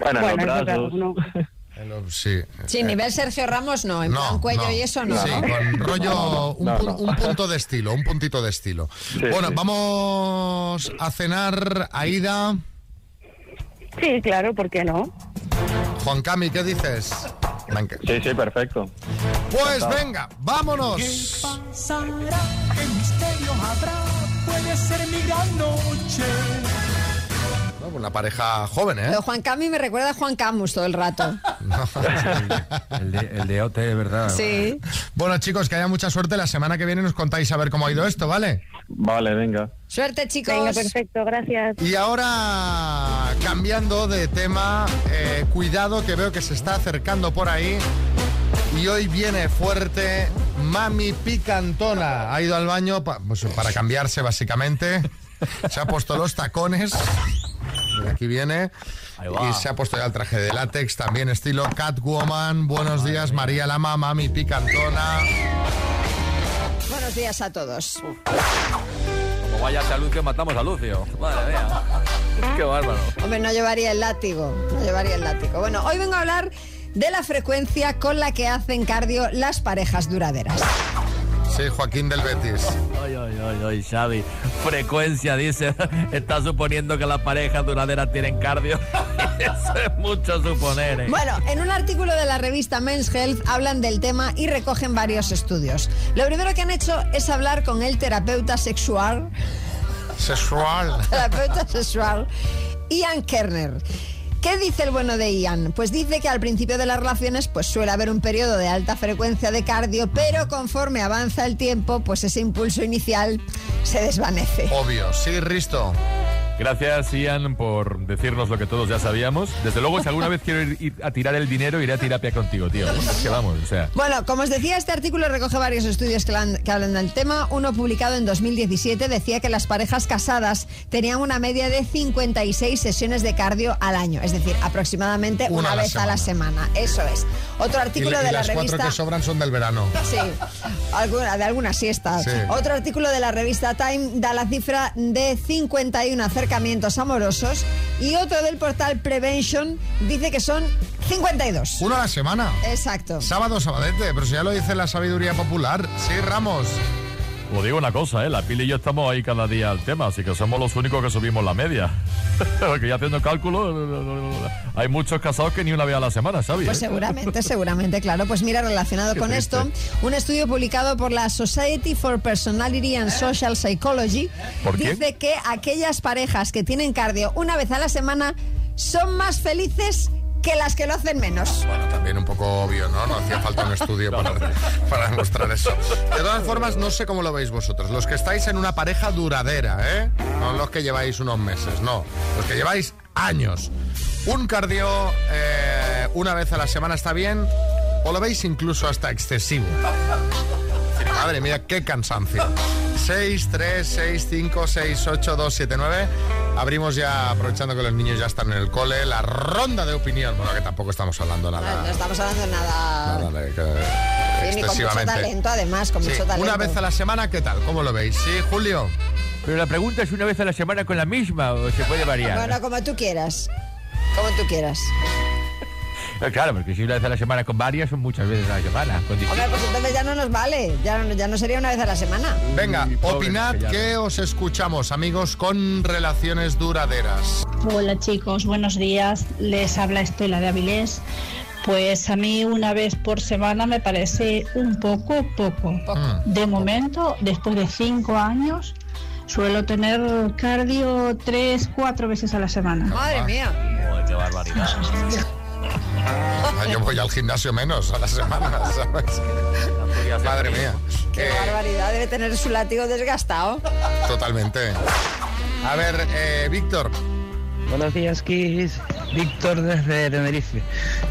Bueno, en Bueno, los eso brazos. no. En lo- Sí. Sí, nivel Sergio Ramos no, en plan cuello y eso no. Sí, ¿no? con rollo, un, No, pu- no. un punto de estilo, un puntito de estilo. bueno, sí. vamos a cenar, Aida. Sí, claro, ¿por qué no? Juan Cami, ¿qué dices? Venga. Sí, sí, perfecto. Pues Encantado. venga, vámonos. pasará? ¿Qué misterio habrá? Puede ser mi gran noche. Una pareja joven, ¿eh? Pero Juan Cami me recuerda a Juan Camus todo el rato. El de, el de OT, ¿verdad? Sí. Bueno, chicos, que haya mucha suerte. La semana que viene nos contáis a ver cómo ha ido esto, ¿vale? Vale, venga. Suerte, chicos. Venga, perfecto, gracias. Y ahora, cambiando de tema, eh, cuidado que veo que se está acercando por ahí. Y hoy viene fuerte Mami Picantona. Ha ido al baño pa- pues, para cambiarse, básicamente. Se ha puesto los tacones. Aquí viene. Y se ha puesto ya el traje de látex, también estilo Catwoman. Buenos días, María Lama, Mami Picantona. Buenos días a todos. Como vaya a Lucio, matamos a Lucio. Madre mía. Qué bárbaro. Hombre, no llevaría el látigo, no llevaría el látigo. Bueno, hoy vengo a hablar de la frecuencia con la que hacen cardio las parejas duraderas. Sí, Joaquín del Betis. Ay, ay, ay, ay, Xavi. Frecuencia, dice. Está suponiendo que las parejas duraderas tienen cardio. Eso es mucho suponer, ¿eh? Bueno, en un artículo de la revista Men's Health hablan del tema y recogen varios estudios. Lo primero que han hecho es hablar con el terapeuta sexual, Sexual. terapeuta sexual, Ian Kerner. ¿Qué dice el bueno de Ian? Pues dice que al principio de las relaciones pues suele haber un periodo de alta frecuencia de cardio, pero conforme avanza el tiempo, pues ese impulso inicial se desvanece. Obvio. Sí, Risto. Gracias, Ian, por decirnos lo que todos ya sabíamos. Desde luego, si alguna vez quiero ir, ir a tirar el dinero, iré a terapia contigo, tío. Es que vamos, o sea... Bueno, como os decía, este artículo recoge varios estudios que, lan- que hablan del tema. Uno publicado en 2017 decía que las parejas casadas tenían una media de 56 sesiones de cardio al año, es decir, aproximadamente Una una, a la vez a la semana. Eso es. Otro artículo y de la las cuatro revista... que sobran son del verano. Sí, alguna, de algunas siestas. Sí. Otro artículo de la revista Time da la cifra de 51 acercamientos amorosos y otro del portal Prevention dice que son 52. Uno a la semana. Exacto. Sábado, sabadete, pero si ya lo dice la sabiduría popular. Sí, Ramos. Os digo una cosa, ¿eh? La Pili y yo estamos ahí cada día al tema, así que somos los únicos que subimos la media. Porque ya haciendo cálculo, hay muchos casados que ni una vez a la semana, ¿sabes? Pues seguramente, seguramente, claro. Pues mira, relacionado Qué con triste. esto, un estudio publicado por la Society for Personality and Social Psychology dice que aquellas parejas que tienen cardio una vez a la semana son más felices que las que lo hacen menos. Bueno, también un poco obvio, ¿no? No hacía falta un estudio para, para demostrar eso. De todas formas, no sé cómo lo veis vosotros. Los que estáis en una pareja duradera, ¿eh? No los que lleváis unos meses, no. Los que lleváis años. Un cardio eh, una vez a la semana está bien o lo veis incluso hasta excesivo. Madre mía, qué cansancio. 6, 3, 6, 5, 6, 8, 2, 7, 9. Abrimos ya, aprovechando que los niños ya están en el cole, la ronda de opinión. Bueno, que tampoco estamos hablando nada. no estamos hablando de nada. nada de que- y con mucho excesivamente. talento, además, con Sí, mucho talento. una vez a la semana, ¿qué tal? ¿Cómo lo veis? Sí, Julio. Pero la pregunta es una vez a la semana con la misma o se puede variar. Bueno, como tú quieras. Como tú quieras. Eh, Claro, porque si una vez a la semana con varias son muchas veces a la semana. Con Hombre, pues entonces ya no nos vale. Ya, no- ya no sería una vez a la semana. Venga, pobre, opinad que os escuchamos, amigos con relaciones duraderas. Hola chicos, buenos días. Les habla Estela de Avilés. Pues a mí una vez por semana me parece un poco poco. De momento, después de cinco años, suelo tener cardio tres, cuatro veces a la semana. Madre mía. qué barbaridad. Ah, Yo voy al gimnasio menos a la semana, ¿sabes? Madre mía. Qué barbaridad. Debe tener su látigo desgastado. Totalmente. A ver, eh, Víctor. Buenos días, Kiss. Víctor desde Tenerife.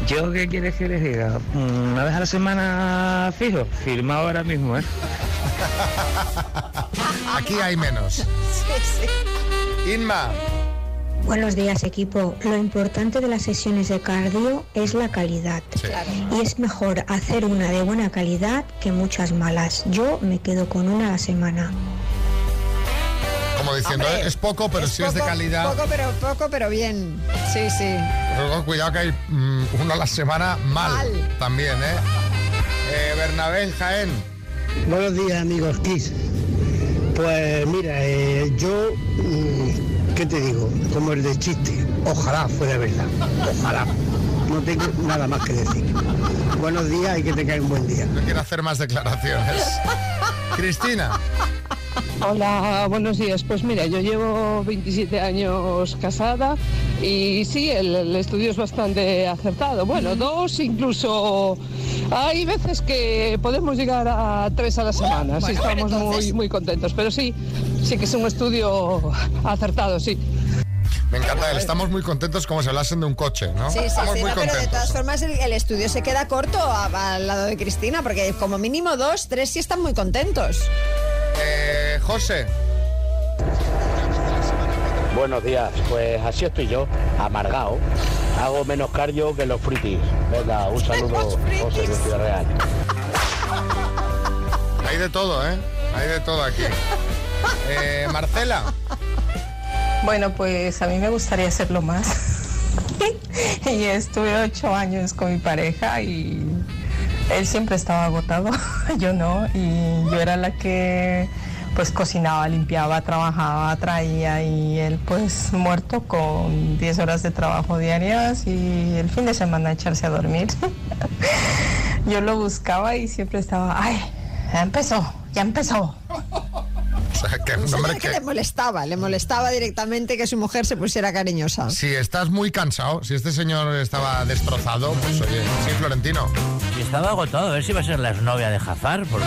¿Yo qué quieres que les diga? Mm, Una vez a la semana fijo. Firmado ahora mismo, ¿eh? Aquí hay menos. Inma. Buenos días equipo. Lo importante de las sesiones de cardio es la calidad. Y es mejor hacer una de buena calidad que muchas malas. Yo me quedo con una a la semana. Como diciendo, Hombre, es poco, pero si es de calidad. Poco, pero poco, pero bien. Sí, sí. Cuidado que hay mm, uno a la semana mal, Mal. también, ¿eh? eh Bernabé Jaén. Buenos días, amigos Kiss. Pues mira, eh, yo, mm, ¿qué te digo? Como el de chiste, ojalá fuera verdad, ojalá. No tengo nada más que decir. Buenos días y que tengáis un buen día. No quiero hacer más declaraciones. Cristina. Hola, buenos días. Pues mira, yo llevo 27 años casada y sí, el, el estudio es bastante acertado. Bueno, dos incluso. Hay veces que podemos llegar a tres a la semana, Bueno, estamos entonces- muy, muy contentos. Pero sí, sí que es un estudio acertado, sí. Me encanta, él. estamos muy contentos como si hablasen de un coche, ¿no? Sí, sí, estamos sí, muy no, pero de todas formas el, el estudio se queda corto a- al lado de Cristina, porque como mínimo dos, tres sí están muy contentos. Eh, José. Buenos días, pues así estoy yo, amargado. Hago menos cardio que los fritis. Venga, un saludo, José de Ciudad Real. Hay de todo, ¿eh? Hay de todo aquí. Eh, Marcela. Bueno, pues a mí me gustaría hacerlo más. y estuve ocho años con mi pareja y él siempre estaba agotado, yo no, y yo era la que pues cocinaba, limpiaba, trabajaba, traía y él pues muerto con 10 horas de trabajo diarias y el fin de semana echarse a dormir. yo lo buscaba y siempre estaba, ay, ya empezó, ya empezó. O sea, que que que... le molestaba, le molestaba directamente que su mujer se pusiera cariñosa. Si estás muy cansado, si este señor estaba destrozado, pues oye, sí, Florentino. Y estaba agotado, a ver si va a ser la exnovia de Jafar, porque...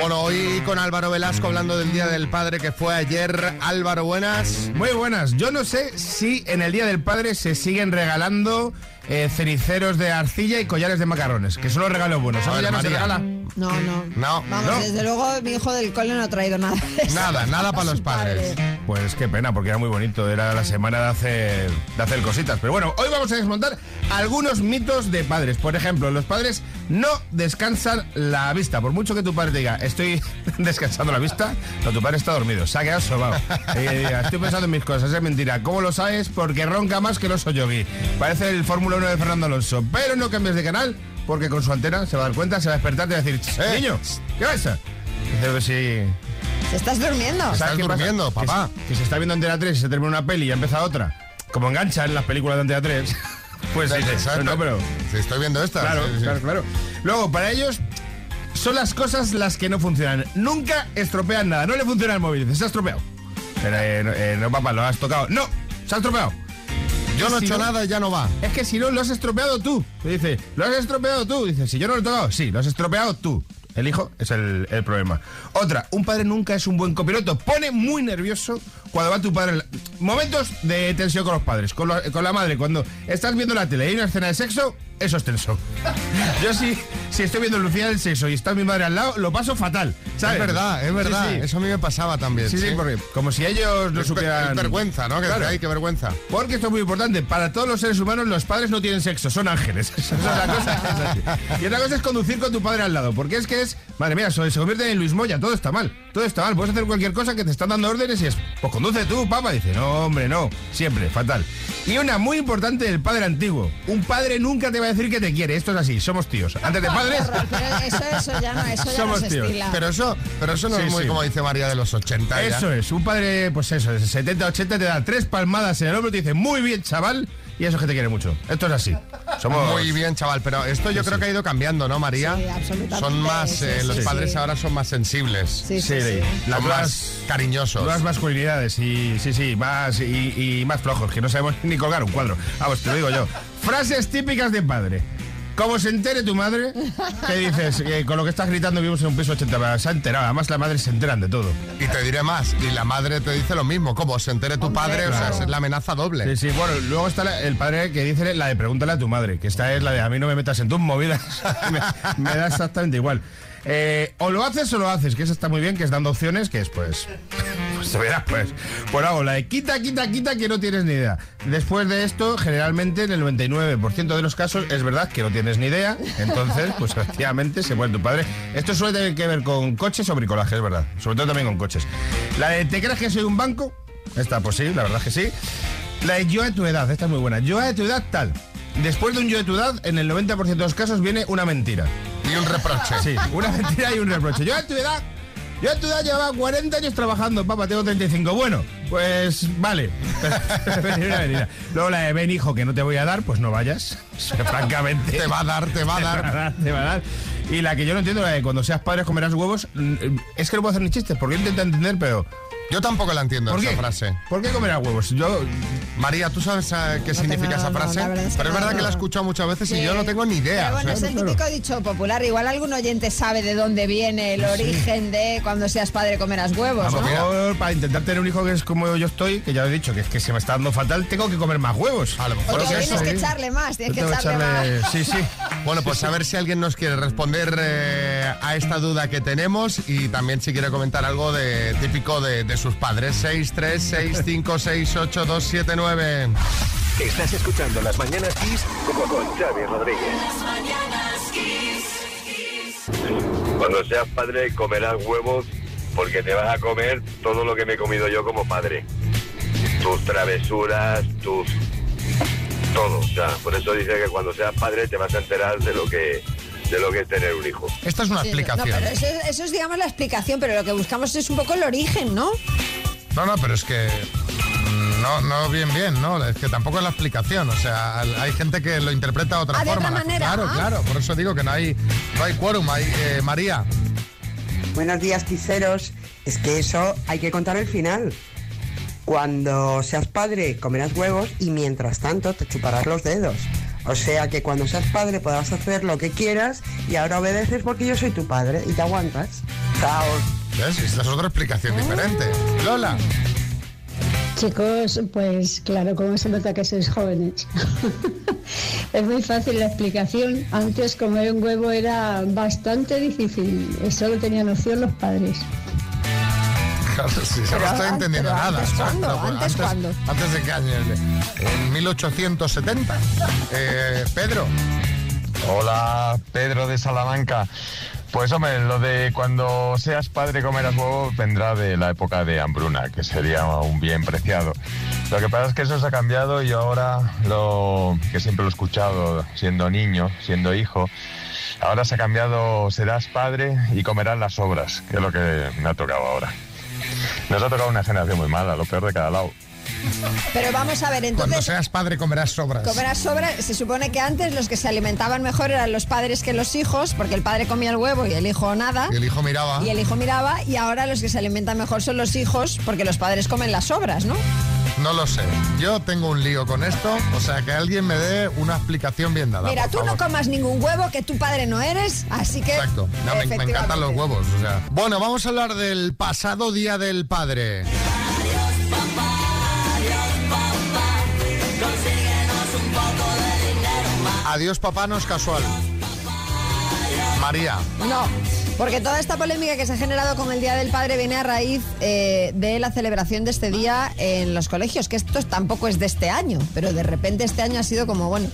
Bueno, hoy con Álvaro Velasco hablando del Día del Padre que fue ayer. Álvaro, buenas. Muy buenas. Yo no sé si en el Día del Padre se siguen regalando eh, ceniceros de arcilla y collares de macarrones, que son los regalos buenos. A ¿Eso ver, ya no se María. regala? No, no. No, Vamos, no. desde luego mi hijo del cole no ha traído nada. de eso. Nada, nada para los padres. Pues qué pena, porque era muy bonito. Era la semana de hacer, de hacer cositas. Pero bueno, hoy vamos a desmontar algunos mitos de padres. Por ejemplo, los padres no descansan la vista. Por mucho que tu padre te diga, estoy descansando la vista, no, tu padre está dormido. Se ha quedado sobado. Y que diga, estoy pensando en mis cosas, es mentira. ¿Cómo lo sabes? Porque ronca más que el oso yogi. Parece el Fórmula 1 de Fernando Alonso. Pero no cambies de canal, porque con su antena se va a dar cuenta, se va a despertar y va a decir, "Ch, niño, ¿qué pasa? Dice, pues sí. ¿Estás durmiendo? ¿Sabes Estás pasa? durmiendo, Que papá. se- Que, se está viendo Antena 3 y se termina una peli y empieza otra. Como engancha en las películas de Antena 3. Pues sí, Exacto. no, pero... Sí, estoy viendo esta. Claro, sí, sí. claro, claro. Luego, para ellos, son las cosas las que no funcionan. Nunca estropean nada. No le funciona el móvil. Se ha estropeado. Pero, eh, no, eh, no, papá, lo has tocado. No, se ha estropeado. Yo no he si hecho nada y ya no va. Es que si no, lo has estropeado tú. Dice, lo has estropeado tú. Dice, si yo no lo he tocado, sí, lo has estropeado tú. El hijo es el, el problema. Otra, un padre nunca es un buen copiloto. Pone muy nervioso cuando va tu padre. en la- Momentos de tensión con los padres, con, la- con la madre. Cuando estás viendo la tele y hay una escena de sexo, eso es tenso. Yo sí, si estoy viendo Lucía del sexo y está mi madre al lado, lo paso fatal. ¿sabes? Es verdad, es verdad. sí. Eso a mí me pasaba también. Sí, sí, porque como si ellos no Es supieran... vergüenza, ¿no? Que Claro. ay, qué vergüenza. Porque esto es muy importante. Para todos los seres humanos, los padres no tienen sexo, son ángeles. Esa es la cosa. es así. Y otra cosa es conducir con tu padre al lado. Porque es que es. Madre mía, se convierte en Luis Moya. Todo está mal. Todo está mal. Puedes hacer cualquier cosa que te están dando órdenes y es. Pues conduce tú, papá. Dice, no, hombre, no. Siempre, fatal. Y una muy importante del padre antiguo. Un padre nunca te va a decir que te quiere. Esto es así. Somos tíos. Antes de padres. Pero eso, eso ya no, eso ya no Somos se tíos. estila. Pero eso, pero eso no Sí, es muy sí. como dice María de los 80. ya. Eso es, un padre, pues eso, de 70, 80 te da tres palmadas en el hombro y te dice, muy bien, chaval, y eso es que te quiere mucho. Esto es así. Somos Muy bien, chaval, pero esto yo Sí, creo sí. que ha ido cambiando, ¿no, María? Sí, absolutamente, Son más, sí, eh, sí, los sí. padres ahora son más sensibles. Sí, sí, Sí, sí. las Son más cariñosos. Nuevas masculinidades y sí, sí, más y, y más flojos, que no sabemos ni colgar un cuadro. Vamos, te lo digo yo. Frases típicas de padre. Como se entere tu madre, que dices, Eh, con lo que estás gritando vivimos en un piso 80, se ha enterado, además las madres se enteran de todo. Y te diré más, y la madre te dice lo mismo, como se entere tu Hombre, padre, o sea, es la amenaza doble. Sí, sí, bueno, luego está la- el padre que dice la de pregúntale a tu madre, que esta es la de a mí no me metas en tus movidas, me, me da exactamente igual. Eh, o lo haces o lo haces, que eso está muy bien, que es dando opciones, que es pues... Pues verás, pues. Pues hago la de quita, quita, quita, que no tienes ni idea. Después de esto, generalmente en el 99% de los casos es verdad que no tienes ni idea, entonces, pues efectivamente se muere tu padre. Esto suele tener que ver con coches o bricolaje, es verdad. Sobre todo también con coches. La de ¿te crees que soy un banco? Esta, pues sí, la verdad es que sí. La de yo a tu edad, esta es muy buena. Yo a tu edad tal. Después de un yo a tu edad, en el 90% de los casos viene una mentira. Y un reproche. Sí, una mentira y un reproche. Yo a tu edad, yo a tu edad llevaba 40 años trabajando, papá, tengo 35. Bueno, pues vale. Una mentira. Luego la de ven hijo que no te voy a dar, pues no vayas. O sea, francamente. Te va a dar, te va a dar. Te va a dar, te va a dar. Y la que yo no entiendo, la de cuando seas padre comerás huevos, mm, es que no puedo hacer ni chistes, porque yo intento entender, pero... Yo tampoco la entiendo ¿Por esa qué? frase. ¿Por qué comerás huevos? Yo... María, ¿tú sabes eh, qué significa tengo- esa frase? es Pero es no, verdad que la he escuchado muchas veces y yo no tengo ni idea. Pero bueno, o es el típico dicho popular. Igual algún oyente sabe de dónde viene el origen de cuando seas padre comerás huevos, A lo ¿no? mejor para intentar tener un hijo que es como yo estoy, que ya he dicho que es que se me está dando fatal, tengo que comer más huevos. A lo O mejor que es tienes eso. que echarle más, tienes que Tengo que echarle echarle- más. Sí, sí. Bueno, pues a ver si alguien nos quiere responder eh, a esta duda que tenemos y también si quiere comentar algo de típico de, de sus padres. 6, 3, 6, 5, 6, 8, 2, 7, 9. Estás escuchando Las Mañanas Kiss con, con Xavi Rodríguez. Cuando seas padre comerás huevos porque te vas a comer todo lo que me he comido yo como padre. Tus travesuras, tus... Todo. O sea, por eso dice que cuando seas padre te vas a enterar de lo que, de lo que es tener un hijo. Esta es una Sí, explicación. No, pero eso, es- eso es, digamos, la explicación, pero lo que buscamos es un poco el origen, ¿no? No, no, pero es que mm, no, no bien, bien, ¿no? Es que tampoco es la explicación. O sea, hay gente que lo interpreta de otra Ah, de forma. otra La- manera, Claro, ah. claro. Por eso digo que no hay, no hay quórum. Hay, eh, María. Buenos días, quiseros. Es que eso hay que contar el final. Cuando seas padre, comerás huevos y mientras tanto te chuparás los dedos. O sea que cuando seas padre podrás hacer lo que quieras y ahora obedeces porque yo soy tu padre y te aguantas. Chao. ¿Ves? Esta es otra explicación diferente. Lola. Chicos, pues claro, como se nota que sois jóvenes. es muy fácil la explicación. Antes comer un huevo era bastante difícil. Solo tenían opción los padres. Claro, sí, Pero no estoy entendiendo pero nada. pues, ¿Antes cuándo? ¿Antes de qué año? En 1870. Eh, Pedro. Hola, Pedro de Salamanca. Pues hombre, lo de cuando seas padre comerás huevo vendrá de la época de hambruna, que sería un bien preciado. Lo que pasa es que eso se ha cambiado y ahora lo que siempre lo he escuchado siendo niño, siendo hijo, ahora se ha cambiado serás padre y comerás las obras, que es lo que me ha tocado ahora. Nos ha tocado una generación muy mala, lo peor de cada lado. Pero vamos a ver, Cuando entonces, seas padre comerás sobras. comerás sobra, se supone que antes los que se alimentaban mejor eran los padres que los hijos, porque el padre comía el huevo y el hijo nada. Y el hijo miraba. Y el hijo miraba, y ahora los que se alimentan mejor son los hijos, porque los padres comen las sobras, ¿no? No lo sé. Yo tengo un lío con esto, o sea, que alguien me dé una explicación bien dada. Mira, tú no comas ningún huevo que tu padre no eres, así que... Exacto. No, me, me encantan los huevos. o sea. Bueno, vamos a hablar del pasado Día del Padre. Adiós, papá, no es casual. María. No, porque toda esta polémica que se ha generado con el Día del Padre viene a raíz eh, de la celebración de este día en los colegios, que esto tampoco es de este año, pero de repente este año ha sido como, bueno,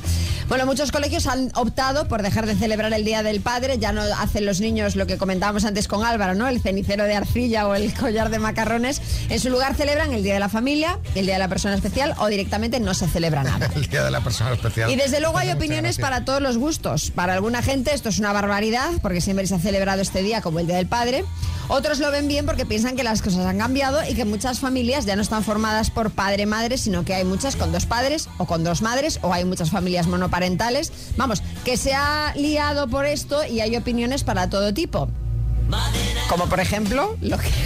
bueno, muchos colegios han optado por dejar de celebrar el Día del Padre, ya no hacen los niños lo que comentábamos antes con Álvaro, ¿no? El cenicero de arcilla o el collar de macarrones, en su lugar celebran el Día de la Familia, el Día de la Persona Especial o directamente no se celebra nada. El Día de la Persona Especial. Y desde luego hay opiniones para todos los gustos. Para alguna gente esto es una barbaridad porque siempre se ha celebrado este día como el Día del Padre. Otros lo ven bien porque piensan que las cosas han cambiado y que muchas familias ya no están formadas por padre-madre, sino que hay muchas con dos padres o con dos madres o hay muchas familias monoparentales. Vamos, que se ha liado por esto y hay opiniones para todo tipo. Como por ejemplo, lo que...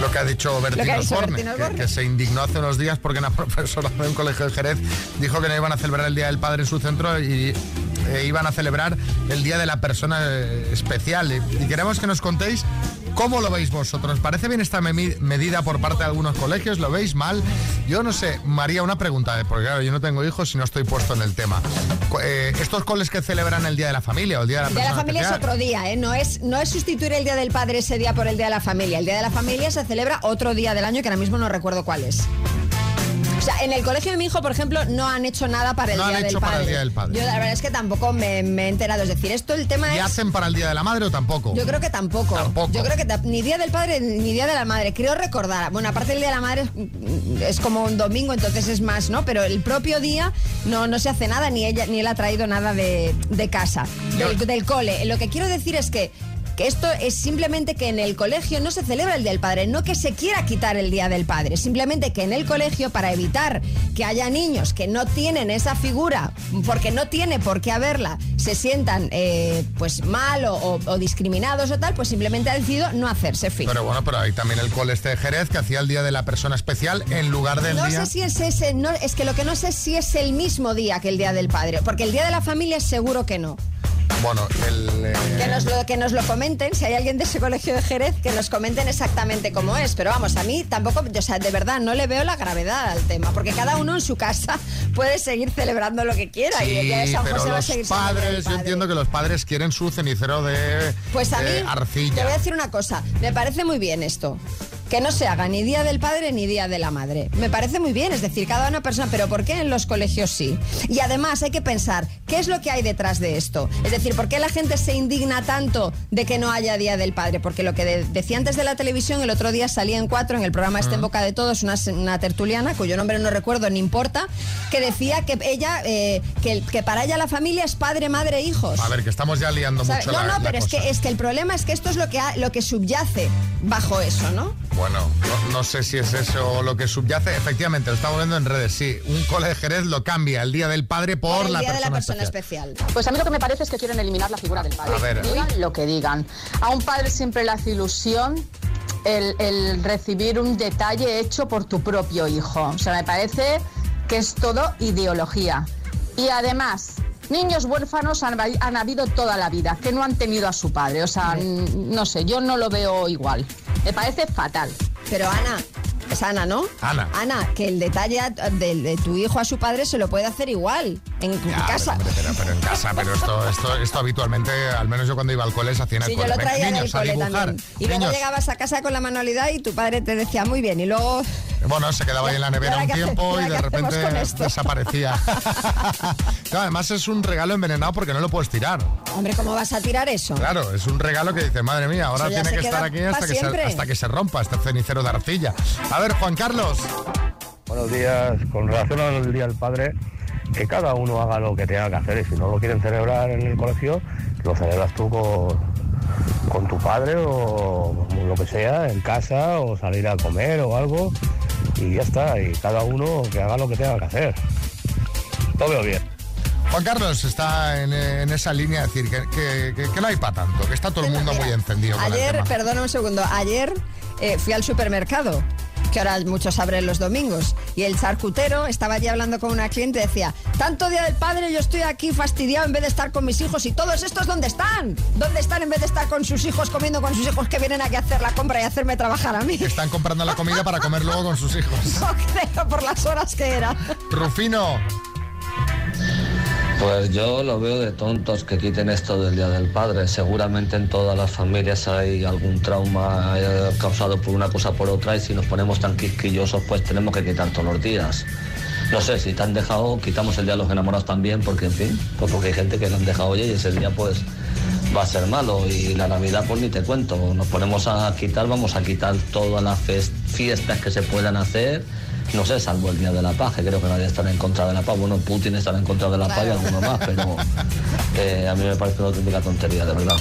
Lo que ha dicho ha dicho Osborne, que, que se indignó hace unos días porque una profesora de un colegio de Jerez dijo que no iban a celebrar el Día del Padre en su centro y eh, iban a celebrar el Día de la Persona eh, Especial. Y, queremos que nos contéis cómo lo veis vosotros. ¿Parece bien esta memi- medida por parte de algunos colegios? ¿Lo veis mal? Yo no sé, María, una pregunta, eh, porque claro, yo no tengo hijos y no estoy puesto en el tema. Eh, estos coles que celebran el Día de la Familia o el Día de la El Día de la Familia es otro día, ¿eh? No es, no es sustituir el Día del Padre ese día por el Día de la Familia. El Día de la Familia se celebra otro día del año que ahora mismo no recuerdo cuál es. O sea, en el colegio de mi hijo, por ejemplo, no han hecho nada para el, No han día, del hecho para el padre. Día del Padre. Yo la verdad es que tampoco me, me he enterado. Es decir, esto el tema ¿Y es... hacen para el Día de la Madre o tampoco? Yo creo que tampoco. Yo creo que ni Día del Padre ni Día de la Madre. Creo recordar. Bueno, aparte el Día de la Madre es, es como un domingo, entonces es más, ¿no? Pero el propio día no, no se hace nada, ni ella ni él ha traído nada de, de casa, del, del cole. Lo que quiero decir es que que esto es simplemente que en el colegio no se celebra el Día del Padre, no que se quiera quitar el Día del Padre, simplemente que en el colegio, para evitar que haya niños que no tienen esa figura, porque no tiene por qué haberla, se sientan eh, pues mal o, o- o discriminados o tal, pues simplemente ha decidido no hacerse fin. Pero bueno, pero hay también el cole este de Jerez que hacía el Día de la Persona Especial en lugar del No día... sé si es ese, no, es que lo que no sé es si es el mismo día que el Día del Padre, porque el Día de la Familia seguro que no. Bueno, el... eh, Que nos, lo, que nos lo comenten, si hay alguien de ese colegio de Jerez, que nos comenten exactamente cómo es. Pero vamos, a mí tampoco, o sea, de verdad, no le veo la gravedad al tema, porque cada uno en su casa puede seguir celebrando lo que quiera y el día de Sí, San pero José va a los seguir padres, yo entiendo que los padres quieren su cenicero de Pues a mí, de te arcilla. voy a decir una cosa, me parece muy bien esto. Que no se haga ni Día del Padre ni Día de la Madre. Me parece muy bien, es decir, cada una persona, pero ¿por qué en los colegios sí? Y además hay que pensar, ¿qué es lo que hay detrás de esto? Es decir, ¿por qué la gente se indigna tanto de que no haya Día del Padre? Porque lo que de- decía antes de la televisión, el otro día salía en cuatro, en el programa Este en Boca de Todos, una, tertuliana, cuyo nombre no recuerdo ni importa, que decía que ella, eh, que, que para ella la familia es padre, madre, hijos. A ver, que estamos ya liando mucho No, la, no, la pero es que, es que el problema es que esto es lo que, ha- lo que subyace bajo eso, ¿no? Bueno, no, no sé si es eso lo que subyace. Efectivamente, lo estamos viendo en redes, sí. Un cole de Jerez lo cambia el Día del Padre por, el la Día de persona la persona especial. especial. Pues a mí lo que me parece es que quieren eliminar la figura del padre. A ver. Digan lo que digan. A un padre siempre le hace ilusión el, el recibir un detalle hecho por tu propio hijo. O sea, me parece que es todo ideología. Y además, niños huérfanos han, han habido toda la vida, que no han tenido a su padre. O sea, no sé, yo no lo veo igual. Me parece fatal. Pero Ana, es Ana, ¿no? Ana. Ana, que el detalle de, de tu hijo a su padre se lo puede hacer igual, en Ya, casa. hombre, pero, pero en casa, pero esto, esto, esto habitualmente, al menos yo cuando iba al cole, se hacía en el Sí, yo cole. lo Venga, traía en el cole también. Y luego Niños. llegabas a casa con la manualidad y tu padre te decía muy bien. Y luego. Bueno, se quedaba ahí en la nevera ¿Y ahora un qué hace- tiempo y de repente desaparecía. Además es un regalo envenenado porque no lo puedes tirar. Hombre, ¿cómo vas a tirar eso? Claro, es un regalo que dice, madre mía, ahora tiene que estar aquí hasta que, se, hasta que se rompa este cenicero de arcilla. A ver, Juan Carlos. Buenos días. Con relación al Día del Padre, que cada uno haga lo que tenga que hacer y si no lo quieren celebrar en el colegio, lo celebras tú con, con tu padre o lo que sea, en casa o salir a comer o algo y ya está. Y cada uno que haga lo que tenga que hacer. Lo veo bien. Juan Carlos está en, en esa línea de decir que, que- que- que no hay para tanto, que está todo el mundo muy encendido con el Ayer, tema. perdona un segundo, ayer eh, fui al supermercado. que ahora muchos abren los domingos. Y el charcutero estaba allí hablando con una cliente y decía, tanto Día del Padre yo estoy aquí fastidiado en vez de estar con mis hijos y todos estos ¿dónde están? ¿Dónde están en vez de estar con sus hijos comiendo con sus hijos que vienen aquí a hacer la compra y hacerme trabajar a mí? Están comprando la comida para comer luego con sus hijos. No creo por las horas que era. Rufino. Pues yo lo veo de tontos que quiten esto del Día del Padre. Seguramente en todas las familias hay algún trauma eh, causado por una cosa o por otra y si nos ponemos tan quisquillosos pues tenemos que quitar todos los días. No sé, si te han dejado, quitamos el Día de los Enamorados también porque en fin, pues porque hay gente que lo han dejado oye y ese día pues va a ser malo y la Navidad pues ni te cuento. Nos ponemos a quitar, vamos a quitar todas las fiestas que se puedan hacer no sé, salvo el día de la paz, que creo que nadie estará en contra de la paz. Bueno, Putin estará en contra de la paz y alguno más, pero eh, a mí me parece una auténtica tontería, de verdad.